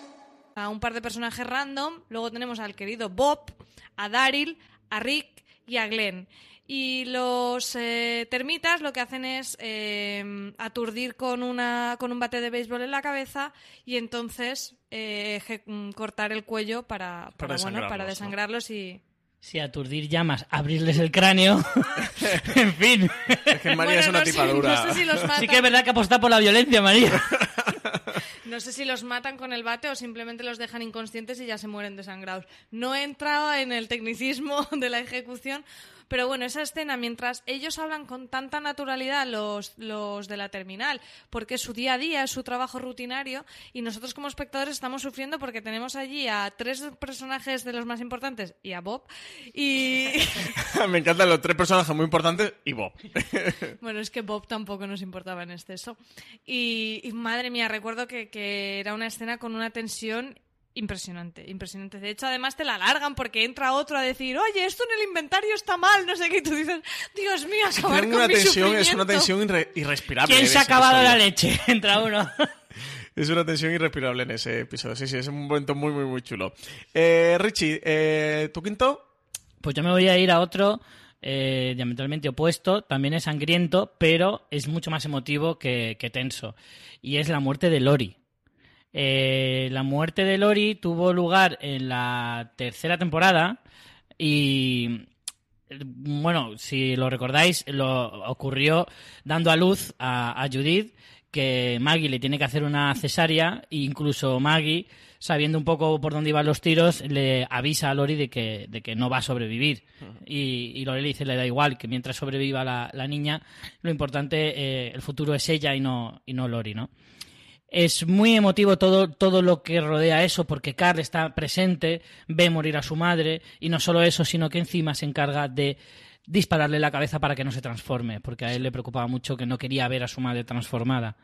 A un par de personajes random. Luego tenemos al querido Bob, a Daryl, a Rick y a Glenn. Y los eh, termitas lo que hacen es eh, aturdir con, una, con un bate de béisbol en la cabeza y entonces eh, mm, cortar el cuello para, para, bueno, para desangrarlos, y... Si aturdir llamas, abrirles el cráneo. en fin. Es que María Bueno, es una no tipadura. no sé si los matan. Sí que es verdad que apostar por la violencia, María. No sé si los matan con el bate o simplemente los dejan inconscientes y ya se mueren desangrados. No he entrado en el tecnicismo de la ejecución, pero bueno, esa escena, mientras ellos hablan con tanta naturalidad, los, los de la terminal, porque es su día a día, es su trabajo rutinario, y nosotros como espectadores estamos sufriendo porque tenemos allí a tres personajes de los más importantes y a Bob, y Me encantan los tres personajes muy importantes y Bob. Bueno, es que Bob tampoco nos importaba en exceso. Y, y madre mía, recuerdo que, que era una escena con una tensión impresionante, impresionante. De hecho, además te la alargan porque entra otro a decir, oye, esto en el inventario está mal, no sé qué, y tú dices, Dios mío, acabar con una mi tensión, es una sufrimiento". tensión irre- irrespirable. ¿Quién en se ha ese acabado la episodio. leche? Entra uno. Es una tensión irrespirable en ese episodio. Sí, sí, es un momento muy, muy, muy chulo. Eh, Richie, eh, ¿tu quinto? Pues yo me voy a ir a otro eh, diametralmente opuesto, también es sangriento, pero es mucho más emotivo que, que tenso. Y es la muerte de Lori. Eh, la muerte de Lori tuvo lugar en la tercera temporada y bueno, si lo recordáis, lo ocurrió dando a luz a, a Judith que Maggie le tiene que hacer una cesárea e incluso Maggie, sabiendo un poco por dónde iban los tiros, le avisa a Lori de que, de que no va a sobrevivir. Y, y Lori le dice, le da igual, que mientras sobreviva la, la niña, lo importante, eh, el futuro es ella y no, y no Lori, ¿no? Es muy emotivo todo, todo lo que rodea eso, porque Carl está presente, ve morir a su madre, y no solo eso, sino que encima se encarga de dispararle la cabeza para que no se transforme, porque a él le preocupaba mucho que no quería ver a su madre transformada.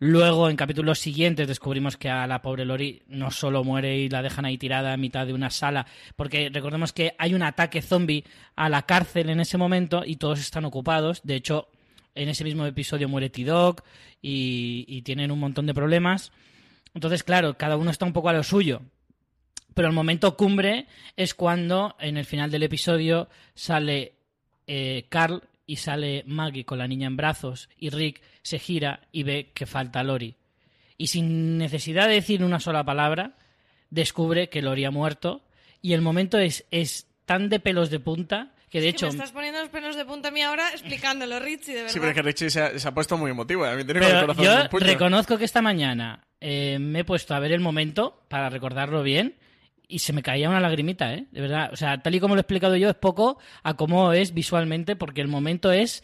Luego, en capítulos siguientes, descubrimos que a la pobre Lori no solo muere y la dejan ahí tirada en mitad de una sala, porque recordemos que hay un ataque zombie a la cárcel en ese momento y todos están ocupados. De hecho, en ese mismo episodio muere T-Dog y, y tienen un montón de problemas. Entonces, claro, cada uno está un poco a lo suyo. Pero el momento cumbre es cuando en el final del episodio sale eh, Carl y sale Maggie con la niña en brazos y Rick se gira y ve que falta Lori. Y sin necesidad de decir una sola palabra, descubre que Lori ha muerto y el momento es, es tan de pelos de punta que de Es hecho... me estás poniendo los pelos de punta a mí ahora explicándolo, Richie, de verdad. Sí, pero es que Richie se ha, se ha puesto muy emotivo. ¿eh? A mí tiene con el Pero corazón yo puño. reconozco que esta mañana eh, me he puesto a ver el momento para recordarlo bien y se me caía una lagrimita, ¿eh? De verdad. O sea, tal y como lo he explicado yo, es poco a cómo es visualmente, porque el momento es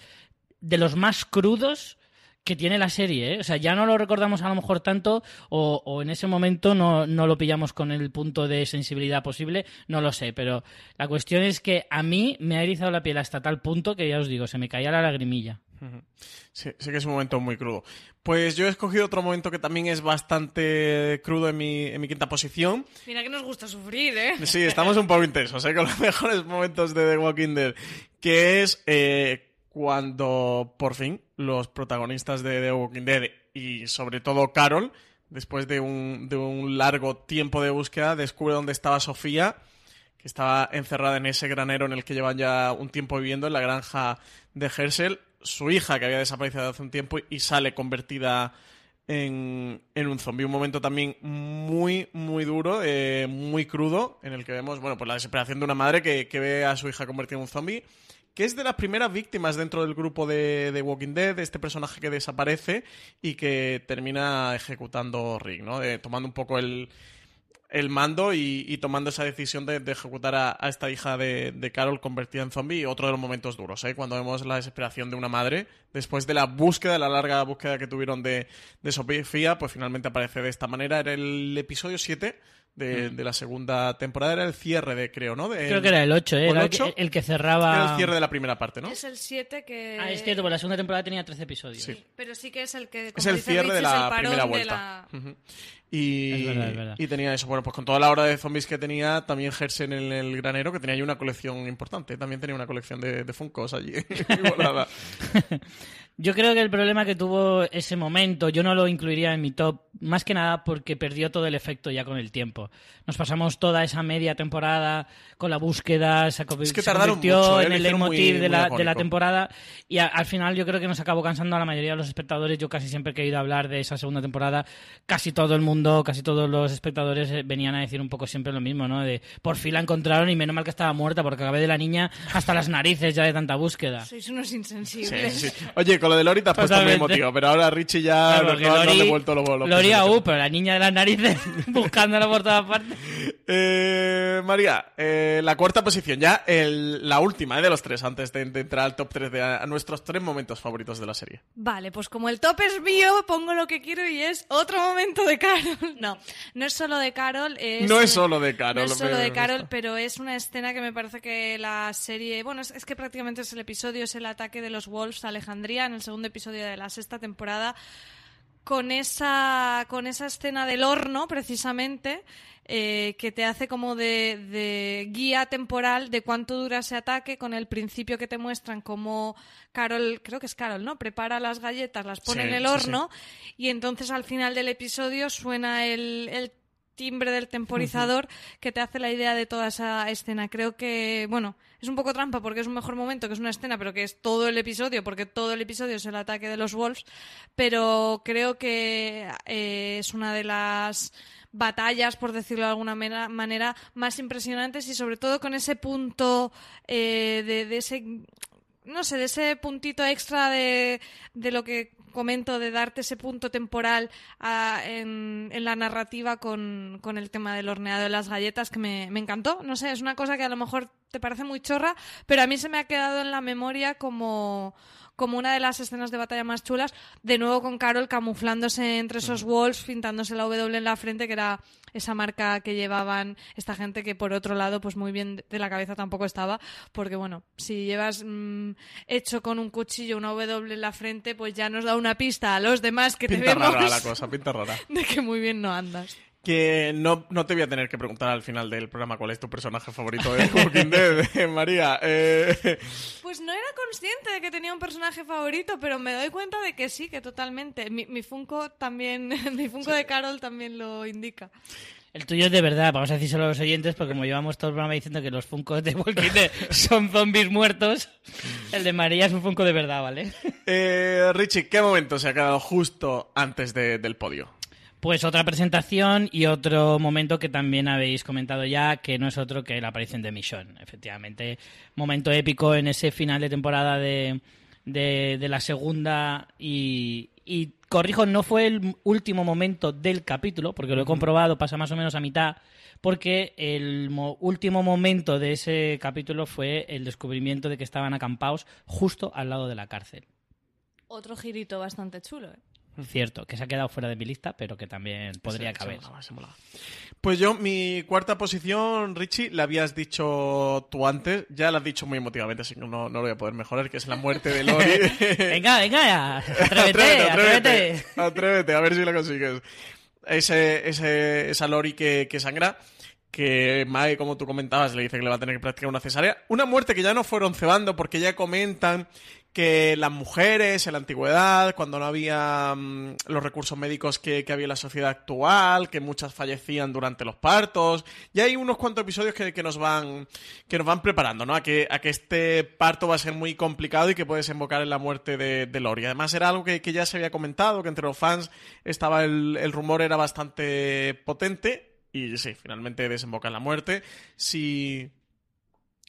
de los más crudos que tiene la serie, ¿eh? O sea, ya no lo recordamos a lo mejor tanto o, o en ese momento no, no lo pillamos con el punto de sensibilidad posible, no lo sé, pero la cuestión es que a mí me ha erizado la piel hasta tal punto que ya os digo, se me caía la lagrimilla. Sí, sí que es un momento muy crudo. Pues yo he escogido otro momento que también es bastante crudo en mi, en mi quinta posición. Mira que nos gusta sufrir, ¿eh? Sí, estamos un poco intensos, ¿eh? Con los mejores momentos de The Walking Dead. Que es eh, cuando, por fin, los protagonistas de The Walking Dead y sobre todo Carol, después de un, de un largo tiempo de búsqueda, descubre dónde estaba Sofía, que estaba encerrada en ese granero en el que llevan ya un tiempo viviendo, en la granja de Herschel. Su hija, que había desaparecido hace un tiempo, y sale convertida en, en un zombie. Un momento también muy, muy duro, eh, muy crudo, en el que vemos, bueno, pues la desesperación de una madre que, que ve a su hija convertida en un zombie, que es de las primeras víctimas dentro del grupo de, de Walking Dead, este personaje que desaparece y que termina ejecutando Rick, ¿no? Tomando un poco el, el mando y, tomando esa decisión de, ejecutar a, esta hija de, de Carol convertida en zombie. Otro de los momentos duros, ¿eh? cuando vemos la desesperación de una madre después de la búsqueda, la larga búsqueda que tuvieron de, de Sofía, pues finalmente aparece de esta manera. Era el episodio 7 de, de la segunda temporada, era el cierre de, creo, ¿no? De- Creo que era el 8, ¿eh? ¿O el Era el, ocho? que, el que cerraba... Era el cierre de la primera parte, ¿no? Es el 7 que... Ah, es cierto, porque la segunda temporada tenía 13 episodios. Sí. Pero sí que es el que... Es el dice cierre de la primera de vuelta. la-. Y, Es verdad, es verdad. y tenía eso. Bueno, pues con toda la hora de zombies que tenía, también Hersen en el granero, que tenía ahí una colección importante. También tenía una colección de, de Funkos allí. Yo creo que el problema que tuvo ese momento, yo no lo incluiría en mi top, más que nada porque perdió todo el efecto ya con el tiempo. Nos pasamos toda esa media temporada con la búsqueda, se, Es que se tardaron convirtió mucho, ¿eh? en el leitmotiv de, la, de la agónico. temporada y a- al final yo creo que nos acabó cansando a la mayoría de los espectadores. Yo casi siempre he ido a hablar de esa segunda temporada, casi todo el mundo, casi todos los espectadores eh, venían a decir un poco siempre lo mismo, ¿no? De por fin la encontraron y menos mal que estaba muerta porque acabé de la niña hasta las narices ya de tanta búsqueda. Sois unos insensibles. sí, sí. Oye, con lo de Lori te has puesto muy Totalmente. emotivo, pero ahora Richie ya Claro, ha devuelto los los Lori aún, pero la niña de las narices buscándola por todas partes. Eh, María, eh, la cuarta posición, ya el- la última eh, de los tres, antes de, de entrar al top 3 de a, a nuestros tres momentos favoritos de la serie. Vale, pues como el top es mío, pongo lo que quiero y es otro momento de Carol. No, no es solo de Carol. Es No es solo de Carol, No es solo de. Carol, pero es una escena que me parece que la serie. Bueno, es, es que prácticamente es el episodio, es el ataque de los Wolves a Alejandría en el segundo episodio de la sexta temporada. Con esa, con esa escena del horno, precisamente, eh, que te hace como de, de guía temporal de cuánto dura ese ataque, con el principio que te muestran cómo Carol, creo que es Carol, ¿no? Prepara las galletas, las pone Sí, en el sí, horno, y entonces al final del episodio suena el, el timbre del temporizador que te hace la idea de toda esa escena. Creo que, bueno, es un poco trampa porque es un mejor momento, que es una escena, pero que es todo el episodio, porque todo el episodio es el ataque de los Wolves, pero creo que eh, es una de las batallas, por decirlo de alguna manera, más impresionantes y sobre todo con ese punto eh, de, de ese no sé, de ese puntito extra de, de lo que comento, de darte ese punto temporal ah, en, en la narrativa con, con el tema del horneado de las galletas, que me, me encantó. No sé, es una cosa que a lo mejor te parece muy chorra, pero a mí se me ha quedado en la memoria como como una de las escenas de batalla más chulas, de nuevo con Carol camuflándose entre esos walls, pintándose la W en la frente, que era esa marca que llevaban esta gente que por otro lado pues muy bien de la cabeza tampoco estaba porque bueno si llevas mm, hecho con un cuchillo una W en la frente pues ya nos da una pista a los demás que te Pinta vemos rara la cosa, pinta rara. de que muy bien no andas que no, no te voy a tener que preguntar al final del programa cuál es tu personaje favorito de Walking Dead, María. Eh, Pues no era consciente de que tenía un personaje favorito, pero me doy cuenta de que sí, que totalmente. Mi, mi Funko también, mi Funko de Carol también lo indica. El tuyo es de verdad, vamos a decírselo a los oyentes, porque como llevamos todo el programa diciendo que los Funkos de Walking Dead son zombies muertos, el de María es un Funko de verdad, ¿vale? eh, Richie, ¿qué momento se ha quedado justo antes de- del podio? Pues otra presentación y otro momento que también habéis comentado ya, que no es otro que la aparición de Michonne. Efectivamente, momento épico en ese final de temporada de, de, de la segunda y, y, corrijo, no fue el último momento del capítulo, porque lo he comprobado, pasa más o menos a mitad, porque el mo- último momento de ese capítulo fue el descubrimiento de que estaban acampados justo al lado de la cárcel. Otro girito bastante chulo, ¿eh? Cierto, que se ha quedado fuera de mi lista, pero que también podría Se- se caber. molaba, se molaba. Pues yo, mi cuarta posición, Richie, la habías dicho tú antes, ya la has dicho muy emotivamente, así que no, no lo voy a poder mejorar, que es la muerte de Lori. venga, venga, ya. Atrévete, atrévete. Atrévete, a ver si lo consigues. Ese, ese, esa Lori que, que sangra, que Mae, como tú comentabas, le dice que le va a tener que practicar una cesárea. Una muerte que ya no fueron cebando, porque ya comentan que las mujeres en la antigüedad, cuando no había mm, los recursos médicos que, que había en la sociedad actual, que muchas fallecían durante los partos. Y hay unos cuantos episodios que, que nos van que nos van preparando, ¿no? A que, a que este parto va a ser muy complicado y que puede desembocar en la muerte de, de Lori. Además, era algo que, que ya se había comentado, que entre los fans estaba el, el rumor era bastante potente. Y sí, finalmente desemboca en la muerte. Si.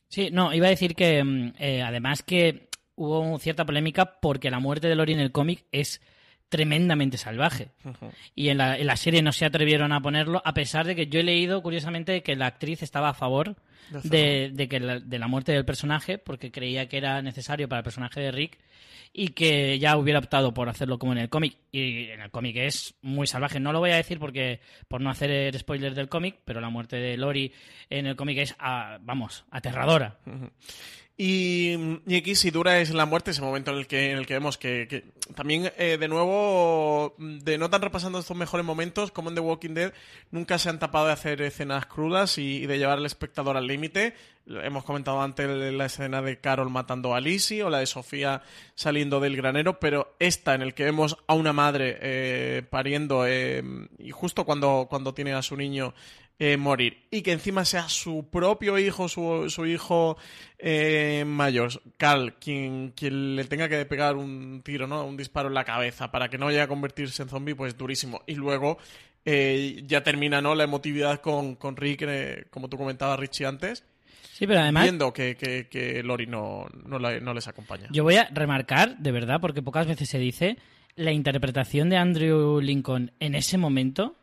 Sí, no, iba a decir que mm, eh, además que hubo cierta polémica porque la muerte de Lori en el cómic es tremendamente salvaje. Y en la, en la serie no se atrevieron a ponerlo, a pesar de que yo he leído, curiosamente, que la actriz estaba a favor De de, que la, de la muerte del personaje, porque creía que era necesario para el personaje de Rick, y que ya hubiera optado por hacerlo como en el cómic. Y en el cómic es muy salvaje. No lo voy a decir porque por no hacer spoilers del cómic, pero la muerte de Lori en el cómic es, ah, vamos, aterradora. Y, y aquí si dura es la muerte, ese momento en el que, en el que vemos que, que también, eh, de nuevo, no tan repasando estos mejores momentos, como en The Walking Dead, nunca se han tapado de hacer escenas crudas y, y de llevar al espectador al límite. Hemos comentado antes la escena de Carol matando a Lizzie o la de Sofía saliendo del granero, pero esta en el que vemos a una madre eh, pariendo eh, y justo cuando, cuando tiene a su niño eh, morir y que encima sea su propio hijo, su, su hijo eh, mayor, Carl, quien, quien le tenga que pegar un tiro, ¿no? Un disparo en la cabeza para que no llegue a convertirse en zombie, pues durísimo. Y luego eh, ya termina, ¿no? La emotividad con, con Rick, eh, como tú comentabas, Richie, antes. Sí, pero además... Viendo que, que, que Lori no, no, la- no les acompaña. Yo voy a remarcar, de verdad, porque pocas veces se dice, la interpretación de Andrew Lincoln en ese momento,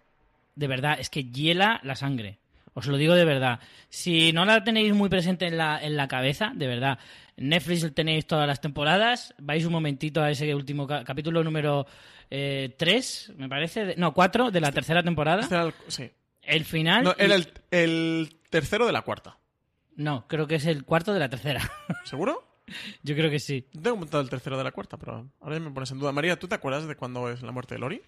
de verdad, es que hiela la sangre. Os lo digo de verdad. Si no la tenéis muy presente en la, en la cabeza, de verdad, Netflix tenéis todas las temporadas, vais un momentito a ese último ca- capítulo número 3, me parece, de- no, 4 de la tercera temporada. Este el- sí. El final... No, era el, el tercero de la cuarta. No, creo que es el cuarto de la tercera. ¿Seguro? Yo creo que sí. Tengo montado el tercero de la cuarta, pero ahora ya me pones en duda. María, ¿tú te acuerdas de cuándo es la muerte de Lori?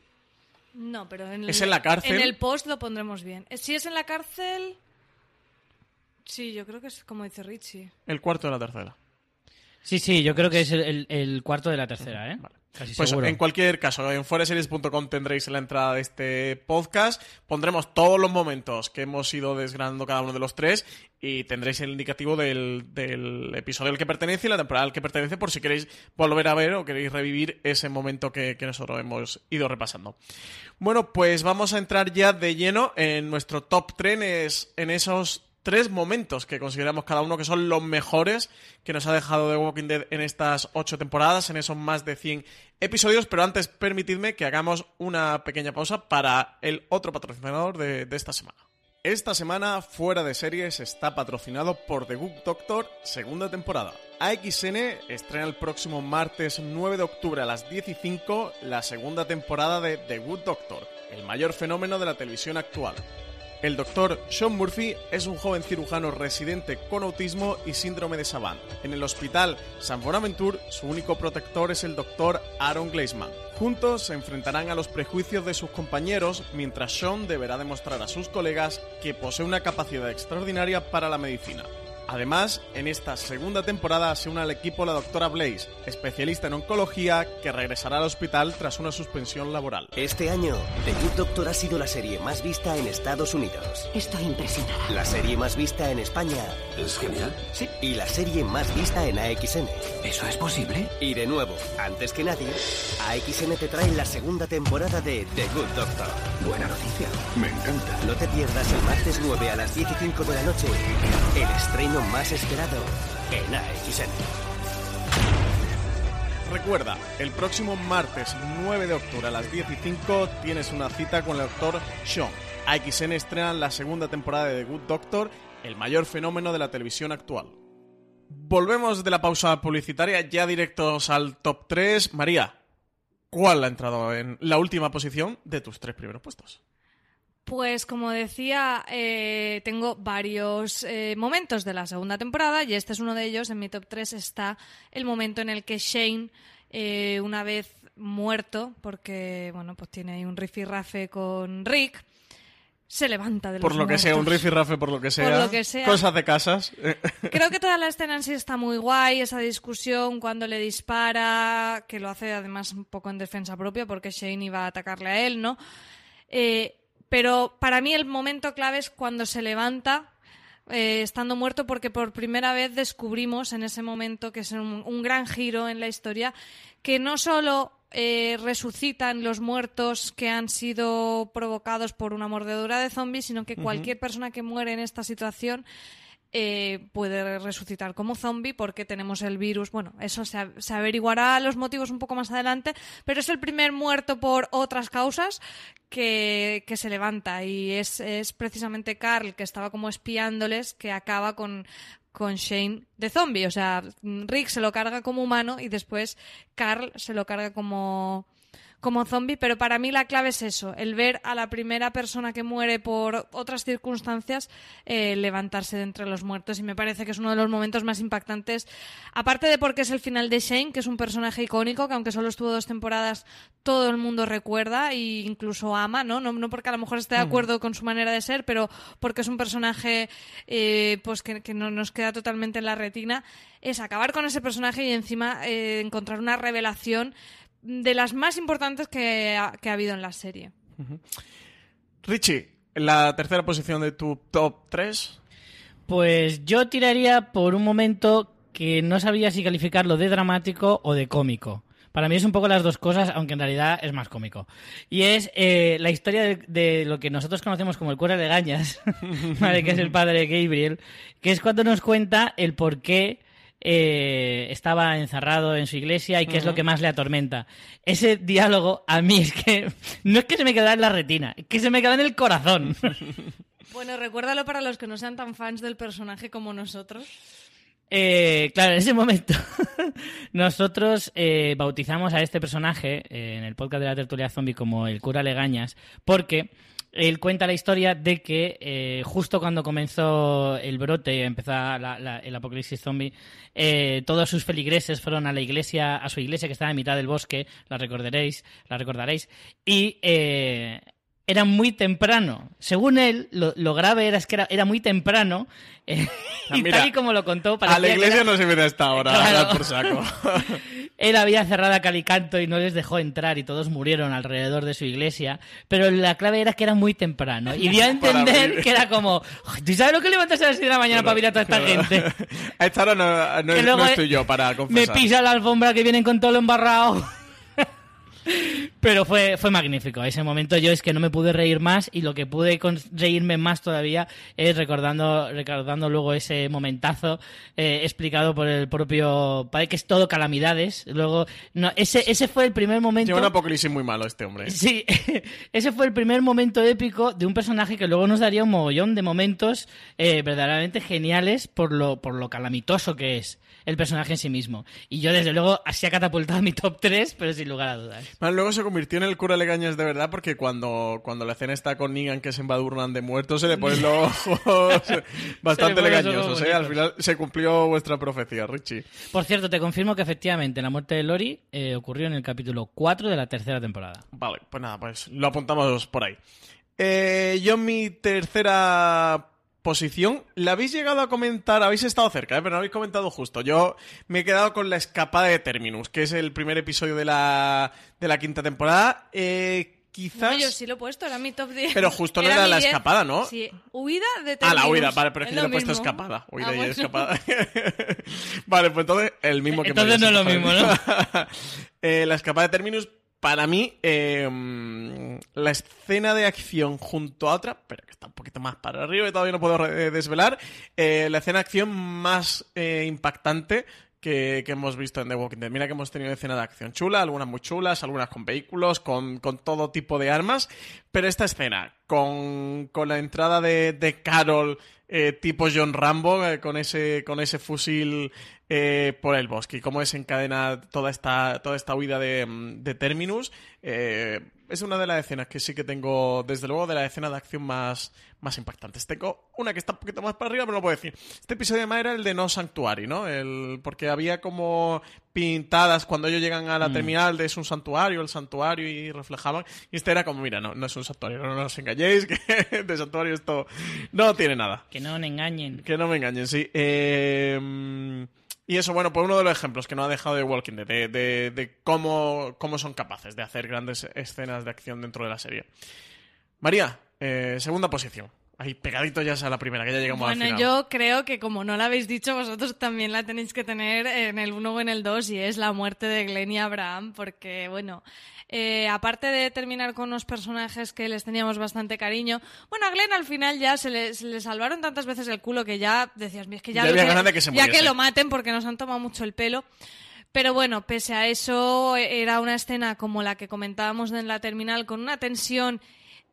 No, pero en el, ¿Es en la cárcel? En el post lo pondremos bien. Eh, Si es en la cárcel... Sí, yo creo que es como dice Richie. El cuarto de la tercera. Sí, sí, yo creo que es el, cuarto de la tercera, ¿eh? Casi Pues seguro. en cualquier caso, en foreseries.com tendréis en la entrada de este podcast. Pondremos todos los momentos que hemos ido desgranando cada uno de los tres y tendréis el indicativo del, del episodio al que pertenece y la temporada al que pertenece por si queréis volver a ver o queréis revivir ese momento que, que nosotros hemos ido repasando. Bueno, pues vamos a entrar ya de lleno en nuestro top 3 en esos tres momentos que consideramos cada uno que son los mejores que nos ha dejado The Walking Dead en estas ocho temporadas, en esos más de 100 episodios. Pero antes, permitidme que hagamos una pequeña pausa para el otro patrocinador de, esta semana. Esta semana, Fuera de Series está patrocinado por The Good Doctor, segunda temporada. AXN estrena el próximo martes 9 de octubre a las 10 y 5 la segunda temporada de The Good Doctor, el mayor fenómeno de la televisión actual. El doctor Sean Murphy es un joven cirujano residente con autismo y síndrome de Savant. En el hospital San Bonaventure, su único protector es el doctor Aaron Gleisman. Juntos se enfrentarán a los prejuicios de sus compañeros mientras Sean deberá demostrar a sus colegas que posee una capacidad extraordinaria para la medicina. Además, en esta segunda temporada se une al equipo la doctora Blaze, especialista en oncología que regresará al hospital tras una suspensión laboral. Este año, The Good Doctor ha sido la serie más vista en Estados Unidos. Estoy impresionada. La serie más vista en España. Es genial. Sí. Y la serie más vista en AXN. ¿Eso es posible? Y de nuevo, antes que nadie, AXN te trae la segunda temporada de The Good Doctor. Buena noticia. Me encanta. No te pierdas el martes 9 a las 15 de la noche el estreno más esperado en AXN. Recuerda, el próximo martes 9 de octubre a las 10 y 5 tienes una cita con el doctor Sean. AXN estrena la segunda temporada de The Good Doctor, el mayor fenómeno de la televisión actual. Volvemos de la pausa publicitaria ya directos al top 3. María, ¿cuál ha entrado en la última posición de tus tres primeros puestos? Pues como decía, eh, tengo varios eh, momentos de la segunda temporada y este es uno de ellos. En mi top 3 está el momento en el que Shane, eh, una vez muerto, porque bueno, pues tiene ahí un rifirrafe con Rick, se levanta de los Por lo que sea, un rifirrafe, por lo que sea. lo que sea. Cosas de casas. Creo que toda la escena en sí está muy guay, esa discusión cuando le dispara, que lo hace además un poco en defensa propia porque Shane iba a atacarle a él, ¿no? Eh, pero para mí el momento clave es cuando se levanta eh, estando muerto porque por primera vez descubrimos en ese momento que es un, un gran giro en la historia que no solo eh, resucitan los muertos que han sido provocados por una mordedura de zombies, sino que cualquier persona que muere en esta situación eh, puede resucitar como zombie porque tenemos el virus. Bueno, eso se, se averiguará los motivos un poco más adelante, pero es el primer muerto por otras causas que, que se levanta y es, es precisamente Carl que estaba como espiándoles que acaba con con Shane de zombie, o sea, Rick se lo carga como humano y después Carl se lo carga como como zombie, pero para mí la clave es eso, el ver a la primera persona que muere por otras circunstancias eh, levantarse de entre los muertos y me parece que es uno de los momentos más impactantes, aparte de porque es el final de Shane, que es un personaje icónico, que aunque solo estuvo dos temporadas, todo el mundo recuerda e incluso ama, ¿no? No, no porque a lo mejor esté de acuerdo con su manera de ser, pero porque es un personaje eh, pues que, que no nos queda totalmente en la retina, es acabar con ese personaje y encima eh, encontrar una revelación de las más importantes que ha, que ha habido en la serie. Richie, la tercera posición de tu top 3. Pues yo tiraría por un momento que no sabía si calificarlo de dramático o de cómico. Para mí es un poco las dos cosas, aunque en realidad es más cómico. Y es eh, la historia de, de lo que nosotros conocemos como el cura de Gañas, ¿vale? que es el padre de Gabriel, que es cuando nos cuenta el por qué eh, estaba encerrado en su iglesia y qué es lo que más le atormenta. Ese diálogo a mí es que no es que se me quedara en la retina, es que se me queda en el corazón. Bueno, recuérdalo para los que no sean tan fans del personaje como nosotros. Eh, claro, en ese momento nosotros eh, bautizamos a este personaje eh, en el podcast de la tertulia zombie como el cura Legañas porque él cuenta la historia de que eh, justo cuando comenzó el brote empezó el apocalipsis zombie, eh, todos sus feligreses fueron a la iglesia, a su iglesia que estaba en mitad del bosque, la recordaréis, la recordaréis, y eh, era muy temprano. Según él, lo, lo grave era es que era, era muy temprano eh, Ah, y mira, tal y como lo contó, A la iglesia era- no se viene hasta ahora, Claro. a dar por saco. él había cerrado a cal y no les dejó entrar y todos murieron alrededor de su iglesia, pero la clave era que era muy temprano y dio a entender que era como, ¿tú sabes lo que levantas a las 6 de la mañana para ver a toda esta Claro. gente? A esta hora no, no es- no estoy yo para Me confesar. pisa la alfombra que vienen con todo lo embarrado. Pero fue, fue magnífico. Ese momento yo es que no me pude reír más y lo que pude reírme más todavía es recordando, recordando luego ese momentazo eh, explicado por el propio padre, que es todo calamidades. Luego, no, ese, ese fue el primer momento. Lleva un apocalipsis muy malo este hombre. Sí, ese fue el primer momento épico de un personaje que luego nos daría un mogollón de momentos eh, verdaderamente geniales por lo, por lo calamitoso que es el personaje en sí mismo. Y yo, desde luego, así ha catapultado mi top 3, pero sin lugar a dudas. Bueno, luego se convirtió en el cura Legañas de verdad porque cuando, cuando la escena está con Negan que se embadurnan de muertos se le ponen los ojos bastante los legañosos. ¿eh? Al final se cumplió vuestra profecía, Richie. Por cierto, te confirmo que efectivamente la muerte de Lori eh, ocurrió en el capítulo 4 de la tercera temporada. Vale, pues nada, pues lo apuntamos por ahí. Eh, yo en mi tercera posición, la habéis llegado a comentar, habéis estado cerca, ¿eh? pero no habéis comentado justo. Yo me he quedado con la escapada de Terminus, que es el primer episodio de la, de la quinta temporada. Eh, quizás... No, yo sí lo he puesto, era mi top 10. Pero justo no era la 10. escapada, ¿no? Sí, huida de Ah, la Terminus. huida, vale, pero es que yo lo le he puesto mismo. escapada. Huida Ah, y bueno. escapada. vale, pues entonces el mismo que Entonces no es lo Soto. Eh, la escapada de Terminus, para mí, eh, la escena de acción junto a otra, pero que está un poquito más para arriba y todavía no puedo eh, desvelar, eh, la escena de acción más eh, impactante que, que hemos visto en The Walking Dead. Mira que hemos tenido escenas de acción chula, algunas muy chulas, algunas con vehículos, con, con todo tipo de armas, pero esta escena, con, con la entrada de, Carol tipo John Rambo, con, ese, con ese fusil eh, por el bosque y cómo desencadena toda esta, toda esta huida de, mm, de Terminus, eh, es una de las escenas que sí que tengo, desde luego, de las escenas de acción más, más impactantes. Tengo una que está un poquito más para arriba, pero no puedo decir. Este episodio además era el de No Sanctuary, ¿no? El, porque había como pintadas cuando ellos llegan a la Mm. terminal de es un santuario, el santuario, y reflejaban. Y este era como, mira, no, no es un santuario, no, no os engañéis, que de santuario esto no tiene nada. Que no me engañen. Que no me engañen, sí. Eh, y eso, bueno, pues uno de los ejemplos que no ha dejado de Walking Dead, de, de- de cómo, cómo son capaces de hacer grandes escenas de acción dentro de la serie. María, eh, segunda posición. Ahí pegadito ya a la primera, que ya llegamos al Bueno, final. yo creo que como no la habéis dicho, vosotros también la tenéis que tener en el 1 o en el 2 y es la muerte de Glenn y Abraham, porque bueno, eh, aparte de terminar con unos personajes que les teníamos bastante cariño, bueno, a Glenn al final ya se le, se le salvaron tantas veces el culo que ya decías, "Mira, es que ya, Ya lo había que- ganas de que se ya muriese". que lo maten porque nos han tomado mucho el pelo. Pero bueno, pese a eso, era una escena como la que comentábamos en la terminal, con una tensión,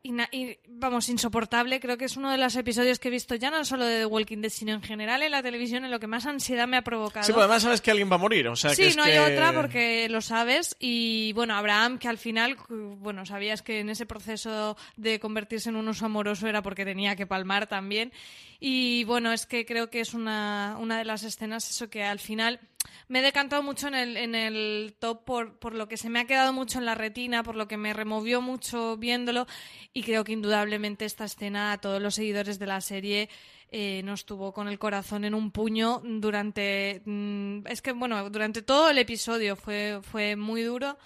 ina- y, vamos, insoportable. Creo que es uno de los episodios que he visto ya no solo de The Walking Dead, sino en general en la televisión, en lo que más ansiedad me ha provocado. Sí, pues además sabes que alguien va a morir, o sea Sí, que es no que- hay otra porque lo sabes. Y bueno, Abraham, que al final, bueno, sabías que en ese proceso de convertirse en un oso amoroso era porque tenía que palmar también. Y bueno, es que creo que es una, una de las escenas, eso que al final me he decantado mucho en el, en el top por, por lo que se me ha quedado mucho en la retina, por lo que me removió mucho viéndolo. Y creo que indudablemente esta escena a todos los seguidores de la serie eh, nos tuvo con el corazón en un puño durante. mm, es que, bueno, durante todo el episodio fue, fue muy duro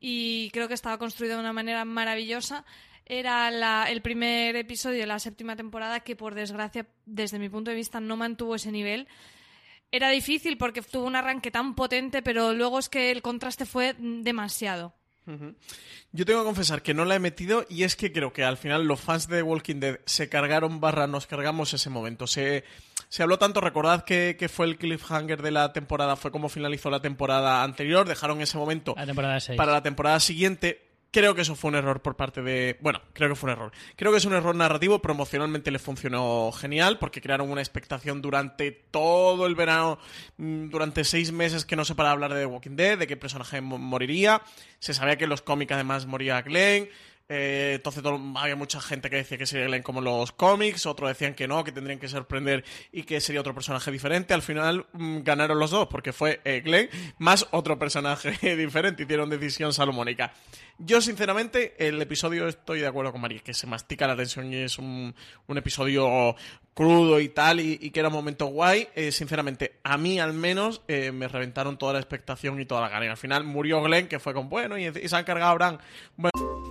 y creo que estaba construido de una manera maravillosa. Era la- el primer episodio de la séptima temporada que, por desgracia, desde mi punto de vista, no mantuvo ese nivel. Era difícil porque tuvo un arranque tan potente, pero luego es que el contraste fue demasiado. Yo tengo que confesar que no la he metido y es que creo que al final los fans de The Walking Dead se cargaron barra, nos cargamos ese momento. Se, se habló tanto, recordad que, que fue el cliffhanger de la temporada, fue como finalizó la temporada anterior, dejaron ese momento La temporada 6. para la temporada siguiente. Creo que eso fue un error por parte de... Bueno, creo que fue un error. Creo que es un error narrativo, promocionalmente le funcionó genial porque crearon una expectación durante todo el verano, mm, durante seis meses que no se para hablar de The Walking Dead, de qué personaje mo- moriría. Se sabía que en los cómics además moría Glenn. eh, entonces había mucha gente que decía que sería Glenn como los cómics, otros decían que no, que tendrían que sorprender y que sería otro personaje diferente. Al final mm, ganaron los dos porque fue eh, Glenn más otro personaje diferente. Hicieron decisión salomónica. Yo, sinceramente, el episodio estoy de acuerdo con María, que se mastica la tensión y es un, un episodio crudo y tal, y, que era un momento guay. Eh, sinceramente, a mí al menos eh, me reventaron toda la expectación y toda la gana. Al final murió Glenn, que fue con bueno, y, y se han cargado a Bran. Bueno,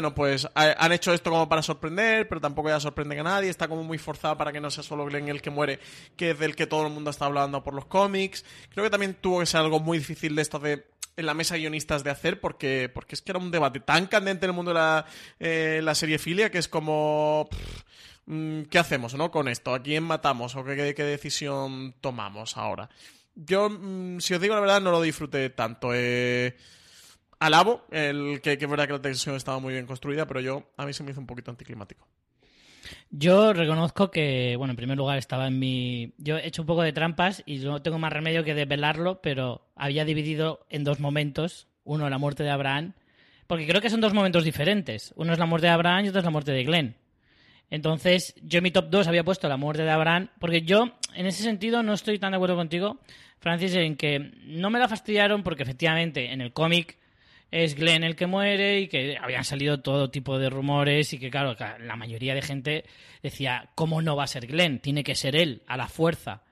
Bueno, pues ha- han hecho esto como para sorprender, pero tampoco ya sorprenden a nadie. Está como muy forzado para que no sea solo Glenn el que muere, que es del que todo el mundo está hablando por los cómics. Creo que también tuvo que ser algo muy difícil de esto de en la mesa de guionistas de hacer, porque, porque es que era un debate tan candente en el mundo de la, eh, la serie filia que es como. mm, ¿Qué hacemos, no? Con esto. ¿A quién matamos? ¿O qué, qué- qué decisión tomamos ahora? Yo, mm, si os digo la verdad, no lo disfruté tanto. Eh, alabo el que, que es verdad que la tensión estaba muy bien construida, pero yo a mí se me hizo un poquito anticlimático. Yo reconozco que, bueno, en primer lugar estaba en mi... Yo he hecho un poco de trampas y no tengo más remedio que desvelarlo, pero había dividido en dos momentos. Uno, la muerte de Abraham, porque creo que son dos momentos diferentes. Uno es la muerte de Abraham y otro es la muerte de Glenn. Entonces, yo en mi top 2 había puesto la muerte de Abraham, porque yo, en ese sentido, no estoy tan de acuerdo contigo, Francis, en que no me la fastidiaron porque efectivamente en el cómic es Glenn el que muere y que habían salido todo tipo de rumores y que, claro, la mayoría de gente decía, ¿cómo no va a ser Glenn? Tiene que ser él, a la fuerza.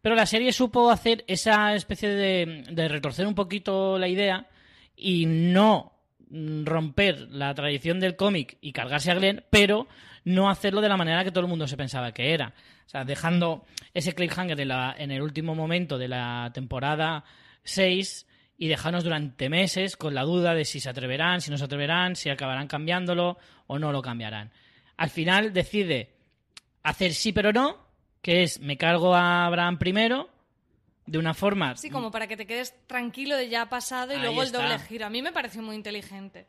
Pero la serie supo hacer esa especie de, de retorcer un poquito la idea y no romper la tradición del cómic y cargarse a Glenn, pero no hacerlo de la manera que todo el mundo se pensaba que era. O sea, dejando ese cliffhanger en, en el último momento de la temporada 6 y dejarnos durante meses con la duda de si se atreverán, si no se atreverán, si acabarán cambiándolo o no lo cambiarán. Al final decide hacer sí pero no, que es me cargo a Abraham primero, de una forma... Sí, como para que te quedes tranquilo de ya pasado y Ahí luego el está. doble giro. A mí me pareció muy inteligente.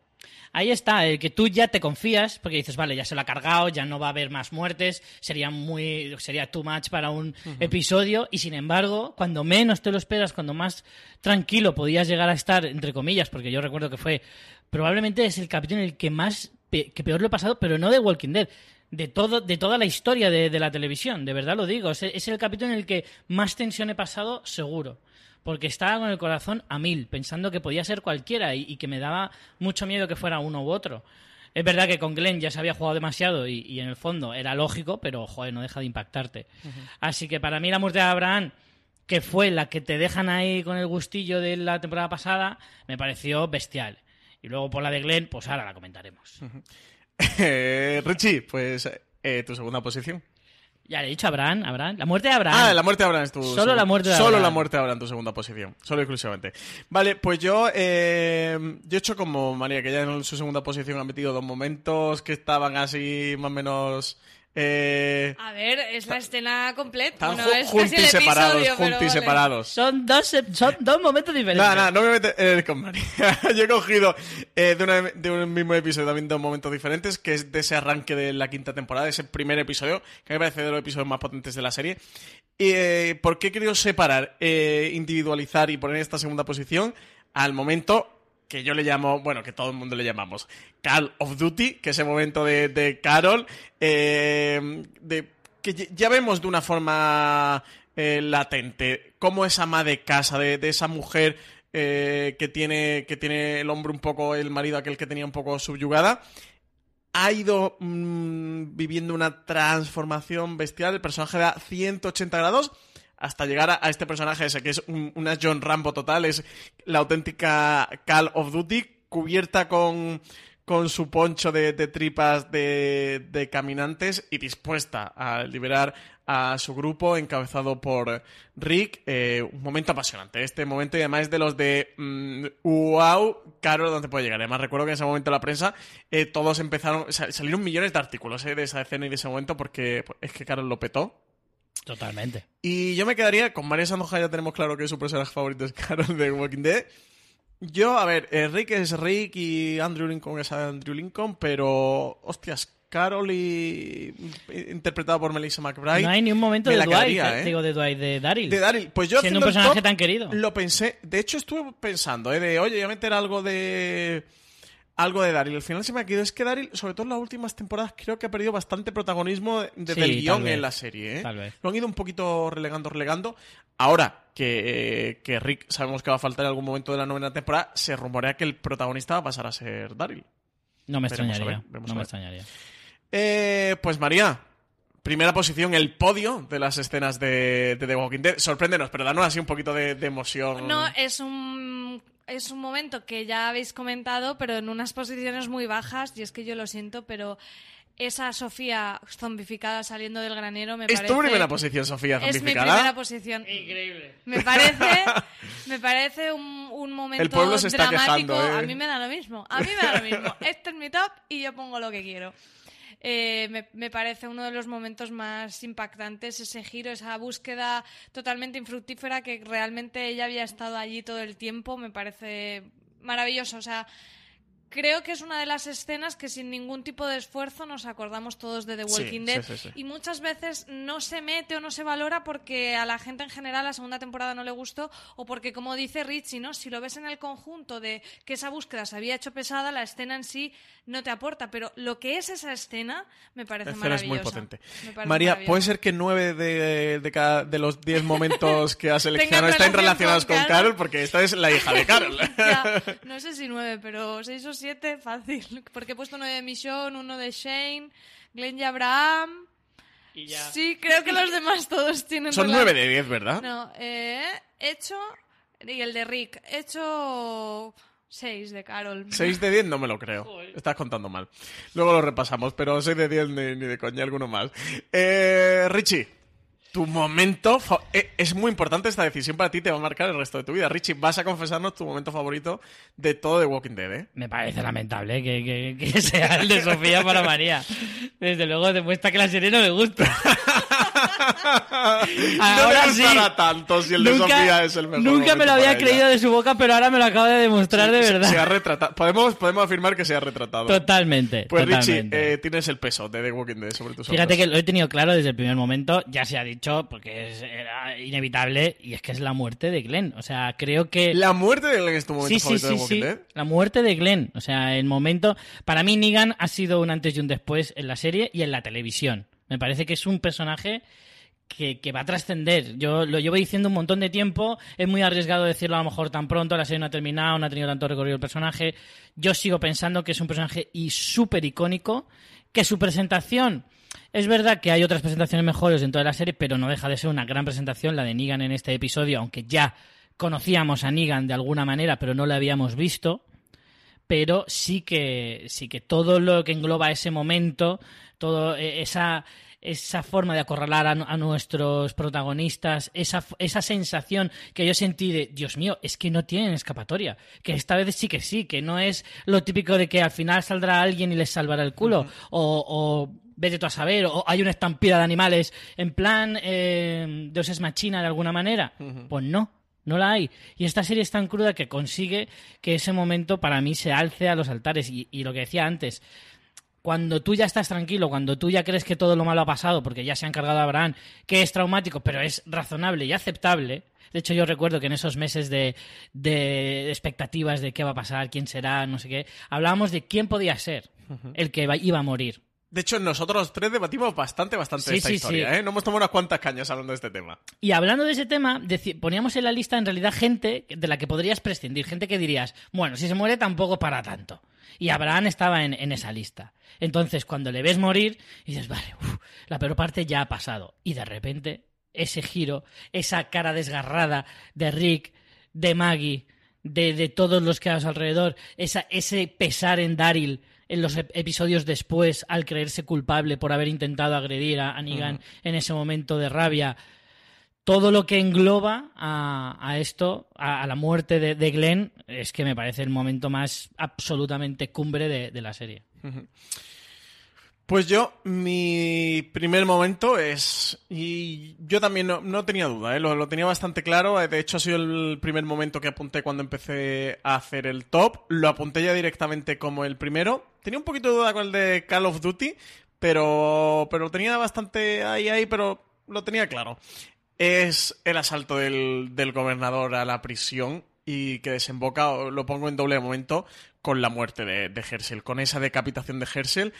Ahí está, el que tú ya te confías, porque dices, vale, ya se lo ha cargado, ya no va a haber más muertes, sería muy, sería too much para un episodio, y sin embargo, cuando menos te lo esperas, cuando más tranquilo podías llegar a estar, entre comillas, porque yo recuerdo que fue, probablemente es el capítulo en el que más, pe- que peor lo he pasado, pero no de Walking Dead, de todo, de toda la historia de, de la televisión, de verdad lo digo, es, es el capítulo en el que más tensión he pasado, seguro porque estaba con el corazón a mil, pensando que podía ser cualquiera y, y que me daba mucho miedo que fuera uno u otro. Es verdad que con Glenn ya se había jugado demasiado y, y en el fondo era lógico, pero joder, no deja de impactarte. Así que para mí la muerte de Abraham, que fue la que te dejan ahí con el gustillo de la temporada pasada, me pareció bestial. Y luego por la de Glenn, pues ahora la comentaremos. Eh, Richie, pues eh, tu segunda posición. Ya le he dicho Abraham, Abraham. La muerte de Abraham. Ah, la muerte de Abraham es tu Solo la muerte de Solo Abraham. la muerte de Abraham tu segunda posición. Solo exclusivamente. Vale, pues yo, eh, yo he hecho como María, que ya en su segunda posición ha metido dos momentos que estaban así más o menos... Eh, A ver, es la escena completa. están Bueno, es juntos y el separados, juntos y vale. separados. Son dos, son dos momentos diferentes. No, no, no me metes eh, con María. Yo he cogido eh, de, una- de un mismo episodio también dos momentos diferentes, que es de ese arranque de la quinta temporada, ese primer episodio, que me parece de los episodios más potentes de la serie. Y, eh, ¿Por qué he querido separar, eh, individualizar y poner esta segunda posición al momento que yo le llamo, bueno, que todo el mundo le llamamos Call of Duty, que es el momento de, Carol, eh, de, que ya- vemos de una forma eh, latente cómo es ama de casa, de, de esa mujer eh, que, tiene, que tiene el hombre un poco, el marido aquel que tenía un poco subyugada, ha ido mm, viviendo una transformación bestial, el personaje da 180 grados hasta llegar a, este personaje ese, que es un- una John Rambo total, es la auténtica Call of Duty, cubierta con, con su poncho de, tripas de, de caminantes y dispuesta a liberar a su grupo encabezado por Rick. Eh, un momento apasionante, este momento y además de los de mm, wow, Carol, ¿dónde puede llegar? Además recuerdo que en ese momento la prensa eh, todos empezaron, sa- salieron millones de artículos eh, de esa escena y de ese momento porque pues, es que Carol lo petó. Totalmente. Y yo me quedaría con María Sandoja, ya tenemos claro que su personaje favorito es Carol de Walking Dead. Yo, a ver, Rick es Rick y Andrew Lincoln es Andrew Lincoln, pero, hostias, Carol y interpretada por Melissa McBride. No hay ni un momento me de la Dwight, quedaría, eh, ¿eh? digo de Dwight, de Daryl. De Daryl. Pues yo Siendo un personaje top, tan querido. Lo pensé. De hecho, estuve pensando, ¿eh? De, oye, voy a meter algo de... algo de Daryl. Al final se me ha quedado. Es que Daryl, sobre todo en las últimas temporadas, creo que ha perdido bastante protagonismo desde Sí, el guion vez. en la serie. ¿eh? Tal vez. Lo han ido un poquito relegando, relegando. Ahora que, que Rick sabemos que va a faltar en algún momento de la novena temporada, se rumorea que el protagonista va a pasar a ser Daryl. No me Veremos extrañaría. ver, veremos no me extrañaría. Eh, pues María, primera posición, el podio de las escenas de, de The Walking Dead. Sorpréndenos, pero danos así un poquito de, de emoción. No, es un es un momento que ya habéis comentado, pero en unas posiciones muy bajas, y es que yo lo siento, pero esa Sofía zombificada saliendo del granero me ¿Es parece... tu primera posición, Sofía, Es mi zombificada? primera posición. Increíble. Me parece, me parece un, un momento El pueblo se está dramático. quejando, ¿eh? A mí me da lo mismo. A mí me da lo mismo. Este es mi top y yo pongo lo que quiero. Eh, me, me parece uno de los momentos más impactantes, ese giro, esa búsqueda totalmente infructífera que realmente ella había estado allí todo el tiempo. Me parece maravilloso. O sea, creo que es una de las escenas que sin ningún tipo de esfuerzo nos acordamos todos de The Walking sí, Dead sí, sí. y muchas veces no se mete o no se valora porque a la gente en general la segunda temporada no le gustó o porque como dice Richie, ¿no? Si lo ves en el conjunto de que esa búsqueda se había hecho pesada, la escena en sí no te aporta, pero lo que es esa escena me parece La escena es maravillosa. muy potente. María. ¿puede ser que nueve de, de, cada- de los diez momentos que has seleccionado estén relacionados con Carol? Carol? Porque esta es la hija de Carol. Ya, no sé si nueve, pero seis o siete, fácil. Porque he puesto uno de Michonne, uno de Shane, Glenn y Abraham. Y ya. Sí, creo que los demás todos tienen Son nueve de diez, ¿verdad? No, eh, he hecho... Y el de Rick, he hecho seis de Carol. 6 de 10 no me lo creo. Estás contando mal. Luego lo repasamos, pero 6 de 10 ni, ni de coña alguno más. Eh, Richie, tu momento... eh, es muy importante esta decisión para ti, te va a marcar el resto de tu vida. Richie, vas a confesarnos tu momento favorito de todo The Walking Dead, ¿eh? Me parece lamentable que, que- que sea el de Sofía para María. Desde luego demuestra que la serie no le gusta. no Ahora sí. gustará tanto si el de Sofía es el mejor nunca me lo había ella. creído de su boca, pero ahora me lo acaba de demostrar de verdad. Se ha retratado. Podemos, podemos afirmar que se ha retratado. Totalmente. Pues totalmente. Richie, eh, tienes el peso de The Walking Dead sobre tus Fíjate que lo he tenido claro desde el primer momento, ya se ha dicho, porque es- era inevitable, y es que es la muerte de Glenn. O sea, creo que... La muerte de Glenn es tu momento Sí, sí, favorito de sí, The Walking sí. Dead. La muerte de Glenn. O sea, el momento... Para mí Negan ha sido un antes y un después en la serie y en la televisión. Me parece que es un personaje que, va a trascender. Yo lo llevo diciendo un montón de tiempo. Es muy arriesgado decirlo a lo mejor tan pronto. La serie no ha terminado, no ha tenido tanto recorrido el personaje. Yo sigo pensando que es un personaje y súper icónico. Que su presentación... Es verdad que hay otras presentaciones mejores en toda la serie, pero no deja de ser una gran presentación la de Negan en este episodio, aunque ya conocíamos a Negan de alguna manera, pero no la habíamos visto pero sí que sí que todo lo que engloba ese momento, todo eh, esa esa forma de acorralar a, a nuestros protagonistas, esa, esa sensación que yo sentí de, Dios mío, es que no tienen escapatoria, que esta vez sí que sí, que no es lo típico de que al final saldrá alguien y les salvará el culo, o, o vete tú a saber, o hay una estampida de animales en plan eh, Dios es machina de alguna manera, pues no, no la hay. Y esta serie es tan cruda que consigue que ese momento para mí se alce a los altares. Y, y lo que decía antes, cuando tú ya estás tranquilo, cuando tú ya crees que todo lo malo ha pasado, porque ya se han cargado a Abraham, que es traumático, pero es razonable y aceptable. De hecho, yo recuerdo que en esos meses de, de expectativas de qué va a pasar, quién será, no sé qué, hablábamos de quién podía ser el que iba a morir. De hecho, nosotros tres debatimos bastante, bastante Sí, esta sí, historia, sí. ¿eh? No hemos tomado unas cuantas cañas hablando de este tema. Y hablando de ese tema, poníamos en la lista en realidad gente de la que podrías prescindir, gente que dirías, bueno, si se muere tampoco para tanto. Y Abraham estaba en, en esa lista. Entonces, cuando le ves morir, dices, vale, uf, la peor parte ya ha pasado. Y de repente, ese giro, esa cara desgarrada de Rick, de Maggie, de, de todos los que a su alrededor, esa, ese pesar en Daryl en los ep- episodios después al creerse culpable por haber intentado agredir a, a Negan en ese momento de rabia. Todo lo que engloba a, esto, a, la muerte de, Glenn, es que me parece el momento más absolutamente cumbre de, la serie. Pues yo, mi primer momento es. Y yo también no, tenía duda, ¿eh? lo, lo tenía bastante claro. De hecho, ha sido el primer momento que apunté cuando empecé a hacer el top. Lo apunté ya directamente como el primero. Tenía un poquito de duda con el de Call of Duty, pero, pero tenía bastante ahí, ahí, pero lo tenía claro. Es el asalto del, del gobernador a la prisión y que desemboca, lo pongo en doble momento, con la muerte de, de con esa decapitación de Herschel.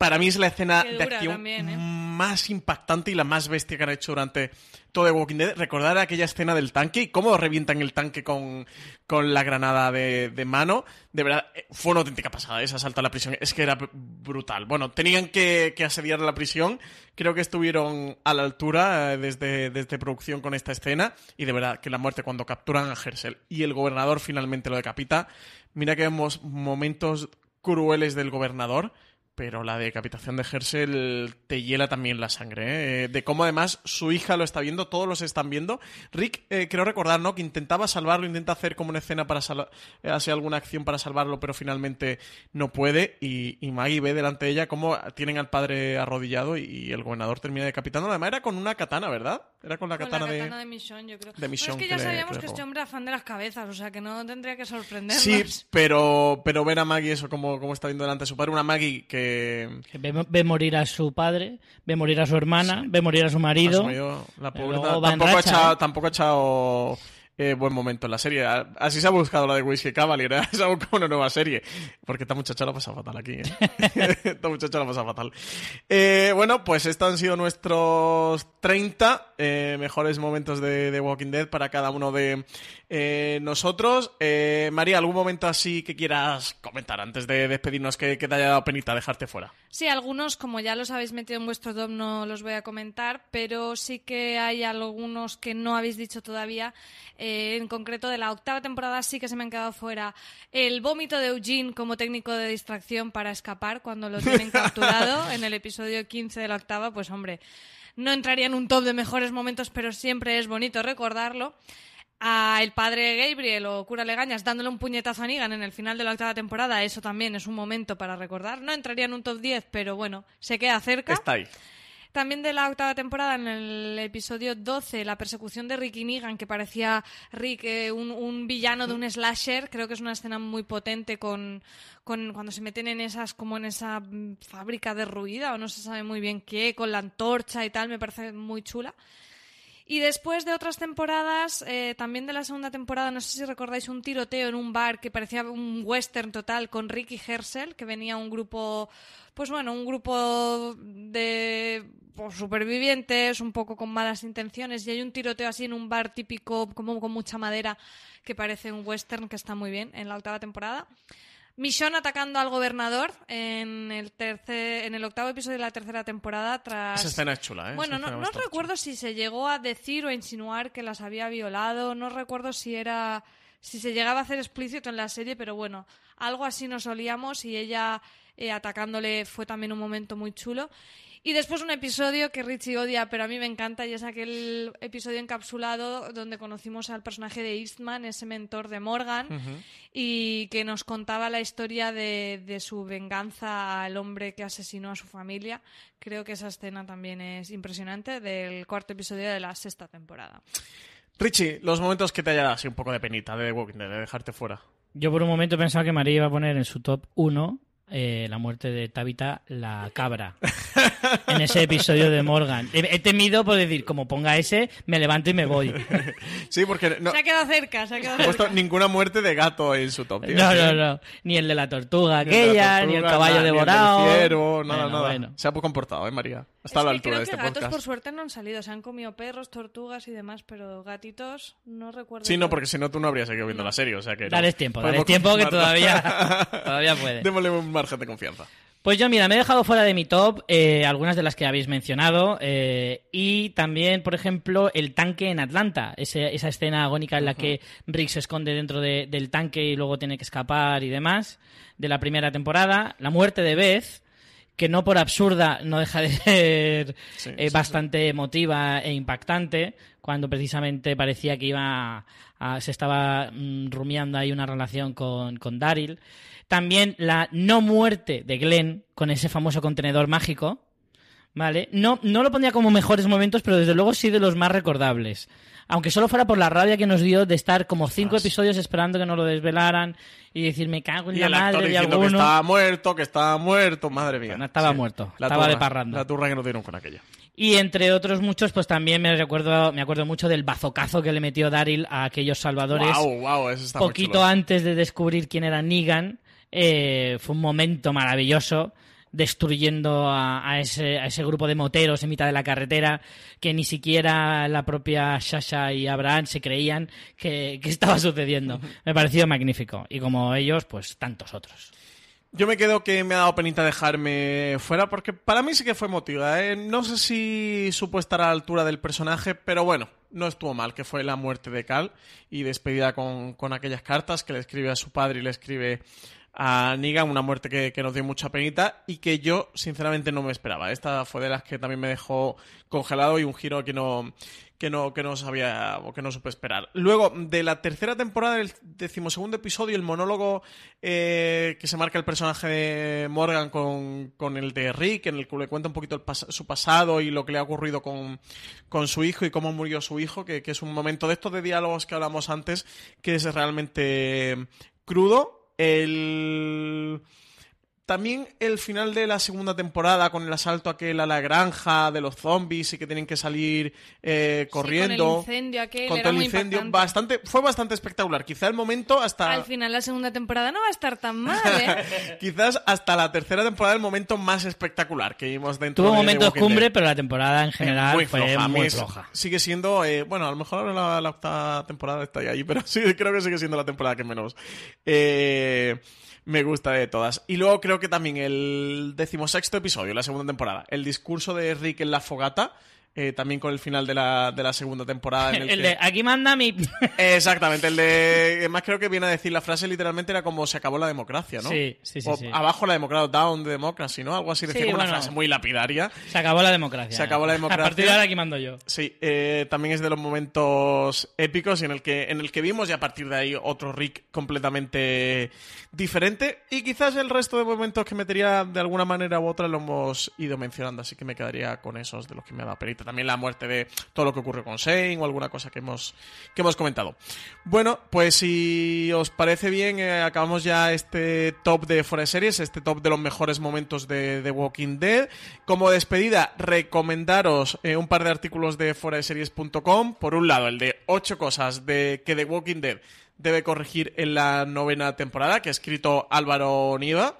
Para mí es la escena de acción también, ¿eh? más impactante y la más bestia que han hecho durante todo The Walking Dead. Recordar aquella escena del tanque y cómo revientan el tanque con, con la granada de, de mano. De verdad, eh, fue una auténtica pasada ese asalto a la prisión. Es que era br- brutal. Bueno, tenían que, que asediar la prisión. Creo que estuvieron a la altura eh, desde, desde producción con esta escena. Y de verdad, que la muerte cuando capturan a Herschel y el gobernador finalmente lo decapita. Mira que vemos momentos crueles del gobernador pero la decapitación de Herschel te hiela también la sangre, ¿eh? De cómo además su hija lo está viendo, todos los están viendo. Rick, eh, creo recordar, ¿no? Que intentaba salvarlo, intenta hacer como una escena para salvar, hace alguna acción para salvarlo, pero finalmente no puede. Y, y Maggie ve delante de ella cómo tienen al padre arrodillado y, y el gobernador termina decapitando. Además era con una katana, ¿verdad? Era con la Con katana, la de... katana de Michonne, yo creo. de Michonne Pero es que ya sabíamos que este hombre era fan de las cabezas, o sea que no tendría que sorprendernos. Sí, pero, pero ver a Maggie eso como, como está viendo delante de su padre, una Maggie que, Que Ve, ve morir a su padre, ve morir a su hermana, ve morir a su marido. La pobre tampoco, ha echado, ¿eh? tampoco ha echado eh, buen momento en la serie. Así se ha buscado la de Whiskey Cavalier. ¿eh? Se ha buscado una nueva serie. Porque esta muchacha la pasa fatal aquí. ¿eh? esta muchacha la pasa fatal. Eh, bueno, pues estos han sido nuestros 30 eh, mejores momentos de, de Walking Dead para cada uno de eh, nosotros. Eh, María, ¿algún momento así que quieras comentar antes de despedirnos que, que te haya dado penita dejarte fuera? Sí, algunos, como ya los habéis metido en vuestro DOM, no los voy a comentar, pero sí que hay algunos que no habéis dicho todavía. Eh, en concreto, de la octava temporada sí que se me han quedado fuera el vómito de Eugene como técnico de distracción para escapar cuando lo tienen capturado en el episodio 15 de la octava. Pues hombre, no entraría en un top de mejores momentos, pero siempre es bonito recordarlo a el padre Gabriel o cura Legañas dándole un puñetazo a Negan en el final de la octava temporada, eso también es un momento para recordar. No entraría en un top 10, pero bueno, se queda cerca. Está ahí. También de la octava temporada, en el episodio 12, la persecución de Rick y Negan, que parecía Rick eh, un, un villano de un slasher. Creo que es una escena muy potente con, con cuando se meten en esas, como en esa mm, fábrica derruida, o no se sabe muy bien qué, con la antorcha y tal, me parece muy chula. Y después de otras temporadas, eh, también de la segunda temporada, no sé si recordáis un tiroteo en un bar que parecía un western total con Ricky Herschel, que venía un grupo, pues bueno, un grupo de pues, supervivientes, un poco con malas intenciones, y hay un tiroteo así en un bar típico, como con mucha madera, que parece un western que está muy bien en la octava temporada. Michonne atacando al gobernador en el tercer, en el octavo episodio de la tercera temporada tras Esa escena es chula, ¿eh? bueno, no, no recuerdo si se llegó a decir o a insinuar que las había violado, no recuerdo si era si se llegaba a hacer explícito en la serie, pero bueno, algo así nos olíamos y ella eh, atacándole fue también un momento muy chulo. Y después un episodio que Richie odia, pero a mí me encanta, y es aquel episodio encapsulado donde conocimos al personaje de Eastman, ese mentor de Morgan, y que nos contaba la historia de, de su venganza al hombre que asesinó a su familia. Creo que esa escena también es impresionante del cuarto episodio de la sexta temporada. Richie, los momentos que te haya dado así un poco de penita de The Walking Dead, de dejarte fuera. Yo por un momento pensaba que María iba a poner en su top 1 eh, la muerte de Tabitha la cabra. en ese episodio de Morgan. He, he temido por decir, como ponga ese, me levanto y me voy. Sí, porque no Se ha quedado cerca, se ha quedado he puesto cerca. ninguna muerte de gato en su top 10. No, ¿eh? no, no. Ni el de la tortuga Ni el de la aquella, ni el tortuga, caballo nada, ni el del devorado. ciervo, nada, Bueno, nada. bueno. Se ha comportado, ¿eh, María? Es Está a la que altura creo de que este gatos podcast. por suerte no han salido, se han comido perros, tortugas y demás, pero gatitos no recuerdo. Sí, no, que- porque si no tú no habrías seguido viendo la serie, o sea que... no. Dales tiempo, dales tiempo que todavía, todavía puede. Démosle un margen de confianza. Pues yo, mira, me he dejado fuera de mi top eh, algunas de las que habéis mencionado eh, y también, por ejemplo, el tanque en Atlanta, ese- esa escena agónica en la que Rick se esconde dentro de- del tanque y luego tiene que escapar y demás, de la primera temporada, la muerte de Beth, que no por absurda no deja de ser Sí, eh, sí, bastante emotiva e impactante, cuando precisamente parecía que iba a- se estaba mm, rumiando ahí una relación con, con Daryl. También la no muerte de Glenn con ese famoso contenedor mágico. ¿Vale? No, no lo pondría como mejores momentos, pero desde luego sí de los más recordables. Aunque solo fuera por la rabia que nos dio de estar como cinco episodios esperando que nos lo desvelaran y decir, me cago en Y la el actor madre de diciendo alguno. que estaba muerto, que estaba muerto, madre mía. No estaba muerto, La estaba turra, de parranda. La turra que nos dieron con aquella. Y entre otros muchos, pues también me recuerdo, me acuerdo mucho del bazocazo que le metió Daryl a aquellos salvadores Wow, wow, eso está muy poquito chulo. antes de descubrir quién era Negan. eh, fue un momento maravilloso destruyendo a, a ese, a ese grupo de moteros en mitad de la carretera que ni siquiera la propia Sasha y Abraham se creían que, que estaba sucediendo. Me pareció magnífico. Y como ellos, pues tantos otros. Yo me quedo que me ha dado penita dejarme fuera porque para mí sí que fue emotiva. ¿eh? No sé si supo estar a la altura del personaje, pero bueno, no estuvo mal, que fue la muerte de Cal y despedida con, con aquellas cartas que le escribe a su padre y le escribe a Negan, una muerte que, que, nos dio mucha penita y que yo sinceramente no me esperaba. Esta fue de las que también me dejó congelado y un giro que no que no, que no sabía o que no supe esperar. Luego, de la tercera temporada, del decimosegundo episodio, el monólogo eh, que se marca el personaje de Morgan con, con, el de Rick, en el que le cuenta un poquito pas su pasado y lo que le ha ocurrido con, con su hijo y cómo murió su hijo, que, que, es un momento de estos de diálogos que hablamos antes, que es realmente crudo. El también el final de la segunda temporada con el asalto aquel a la granja de los zombies y que tienen que salir eh, corriendo. Sí, con el incendio aquel. Contra era el incendio. Bastante, fue bastante espectacular. Quizá el momento hasta. Al final la segunda temporada no va a estar tan mal, ¿eh? Quizás hasta la tercera temporada el momento más espectacular que vimos dentro Tuvo de momentos cumbre, pero la temporada en general muy fue floja. muy floja. Sigue siendo, eh, bueno, a lo mejor la, la octava temporada está ahí, pero sí, creo que sigue siendo la temporada que menos eh, me gusta de todas. Y luego creo que también el decimosexto episodio, la segunda temporada, el discurso de Rick en la fogata, eh, también con el final de la, de la segunda temporada. En el, El que- de aquí manda mi. Exactamente, el de. Además, creo que viene a decir la frase literalmente era como se acabó la democracia, ¿no? Sí, sí, sí, O sí. Abajo la democracia, down the democracy, ¿no? Algo así decía, Sí, como una frase muy lapidaria. Se acabó la democracia. Se acabó la democracia. A partir de ahora aquí mando yo. Sí, eh, también es de los momentos épicos en el que en el que vimos y a partir de ahí otro Rick completamente diferente y quizás el resto de momentos que metería de alguna manera u otra lo hemos ido mencionando, así que me quedaría con esos de los que me ha dado También la muerte de todo lo que ocurre con Shane o alguna cosa que hemos que hemos comentado. Bueno, pues si os parece bien, eh, acabamos ya este top de fuera de series, este top de los mejores momentos de The Walking Dead. Como despedida, recomendaros eh, un par de artículos de foradeseries.com. Por un lado, el de 8 cosas de que The Walking Dead debe corregir en la novena temporada, que ha escrito Álvaro Niva.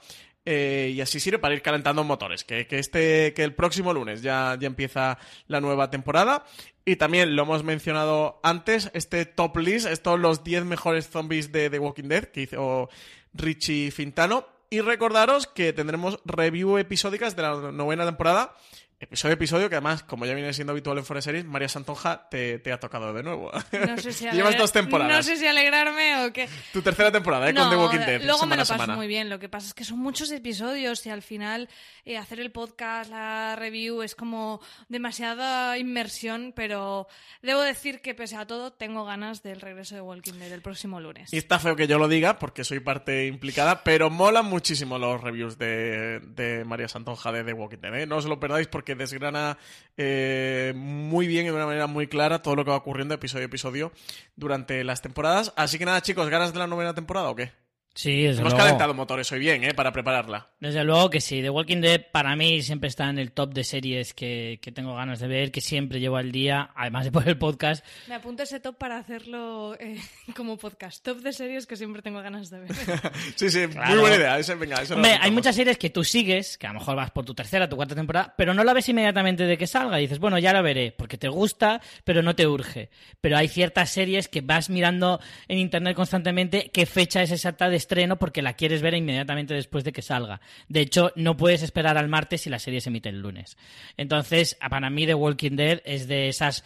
Eh, y así sirve para ir calentando motores. Que, que este, que el próximo lunes ya, ya empieza la nueva temporada. Y también lo hemos mencionado antes, este top list, estos los 10 mejores zombies de The Walking Dead que hizo Richie Fintano. Y recordaros que tendremos review episódicas de la novena temporada. Episodio episodio, que además, como ya viene siendo habitual en Forest Series, María Santonja te, te ha tocado de nuevo. No sé si Llevas dos temporadas. No sé si alegrarme o qué. Tu tercera temporada, ¿eh? No, con The Walking Dead. luego me semana lo a paso semana. muy bien. Lo que pasa es que son muchos episodios y al final eh, hacer el podcast, la review, es como demasiada inmersión, pero debo decir que pese a todo tengo ganas del regreso de Walking Dead el próximo lunes. Y está feo que yo lo diga porque soy parte implicada, pero molan muchísimo los reviews de, de María Santonja de The Walking Dead. ¿eh? No os lo perdáis porque desgrana eh, muy bien y de una manera muy clara todo lo que va ocurriendo episodio a episodio durante las temporadas. Así que nada, chicos, ¿ganas de la novena temporada o qué? Sí, desde Hemos luego. calentado motores hoy bien, ¿eh? Para prepararla. Desde luego que sí. The Walking Dead para mí siempre está en el top de series que, que tengo ganas de ver, que siempre llevo al día, además de por el podcast. Me apunto ese top para hacerlo eh, como podcast. Top de series que siempre tengo ganas de ver. Sí, sí, Claro. muy buena idea. Ese, venga, Hombre, hay muchas series que tú sigues, que a lo mejor vas por tu tercera, tu cuarta temporada, pero no la ves inmediatamente de que salga. Y dices, bueno, ya la veré, porque te gusta, pero no te urge. Pero hay ciertas series que vas mirando en internet constantemente qué fecha es exacta de estreno porque la quieres ver inmediatamente después de que salga. De hecho, no puedes esperar al martes si la serie se emite el lunes. Entonces, para mí The Walking Dead es de esas...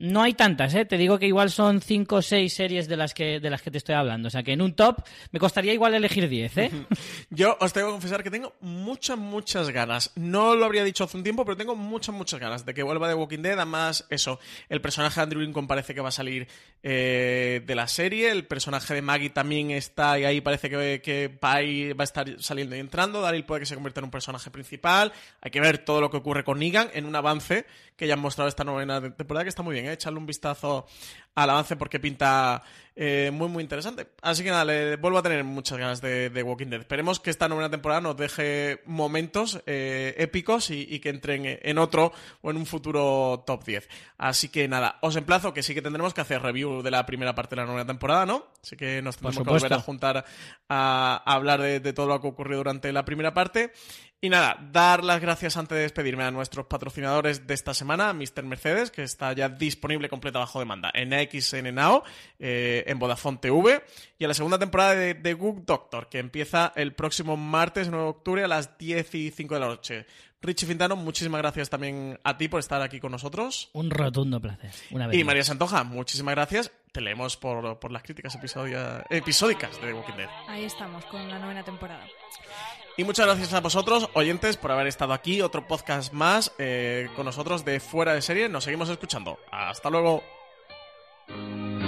No hay tantas, ¿eh? Te digo que igual son cinco o seis series de las que de las que te estoy hablando. O sea que en un top me costaría igual elegir 10, ¿eh? Yo os tengo que confesar que tengo muchas, muchas ganas. No lo habría dicho hace un tiempo, pero tengo muchas, muchas ganas de que vuelva de Walking Dead. Además, eso, el personaje de Andrew Lincoln parece que va a salir eh, de la serie. El personaje de Maggie también está y ahí parece que, que va, a estar saliendo y entrando. Daryl puede que se convierta en un personaje principal. Hay que ver todo lo que ocurre con Negan en un avance que ya han mostrado esta novena temporada que está muy bien. Echarle un vistazo al avance porque pinta eh, muy, muy interesante. Así que nada, le vuelvo a tener muchas ganas de, de Walking Dead. Esperemos que esta nueva temporada nos deje momentos eh, épicos y, y, que entren en otro o en un futuro top 10. Así que nada, os emplazo que sí que tendremos que hacer review de la primera parte de la nueva temporada, ¿no? Así que nos tendremos que volver a juntar a, a hablar de, de todo lo que ocurrió durante la primera parte. Y nada, dar las gracias antes de despedirme a nuestros patrocinadores de esta semana, Mr. Mercedes, que está ya disponible completa bajo demanda en XN Now, eh, en Vodafone TV, y a la segunda temporada de The Good Doctor, que empieza el próximo martes 9 de octubre a las 10 y 5 de la noche. Richie Fintano, muchísimas gracias también a ti por estar aquí con nosotros. Un rotundo placer. Una vez y María Santoja, muchísimas gracias. Te leemos por, por las críticas episodia, episódicas de The Walking Dead. Ahí estamos, con la novena temporada. Y muchas gracias a vosotros, oyentes, por haber estado aquí. Otro podcast más eh, con nosotros de Fuera de Serie. Nos seguimos escuchando. Hasta luego. Thank you.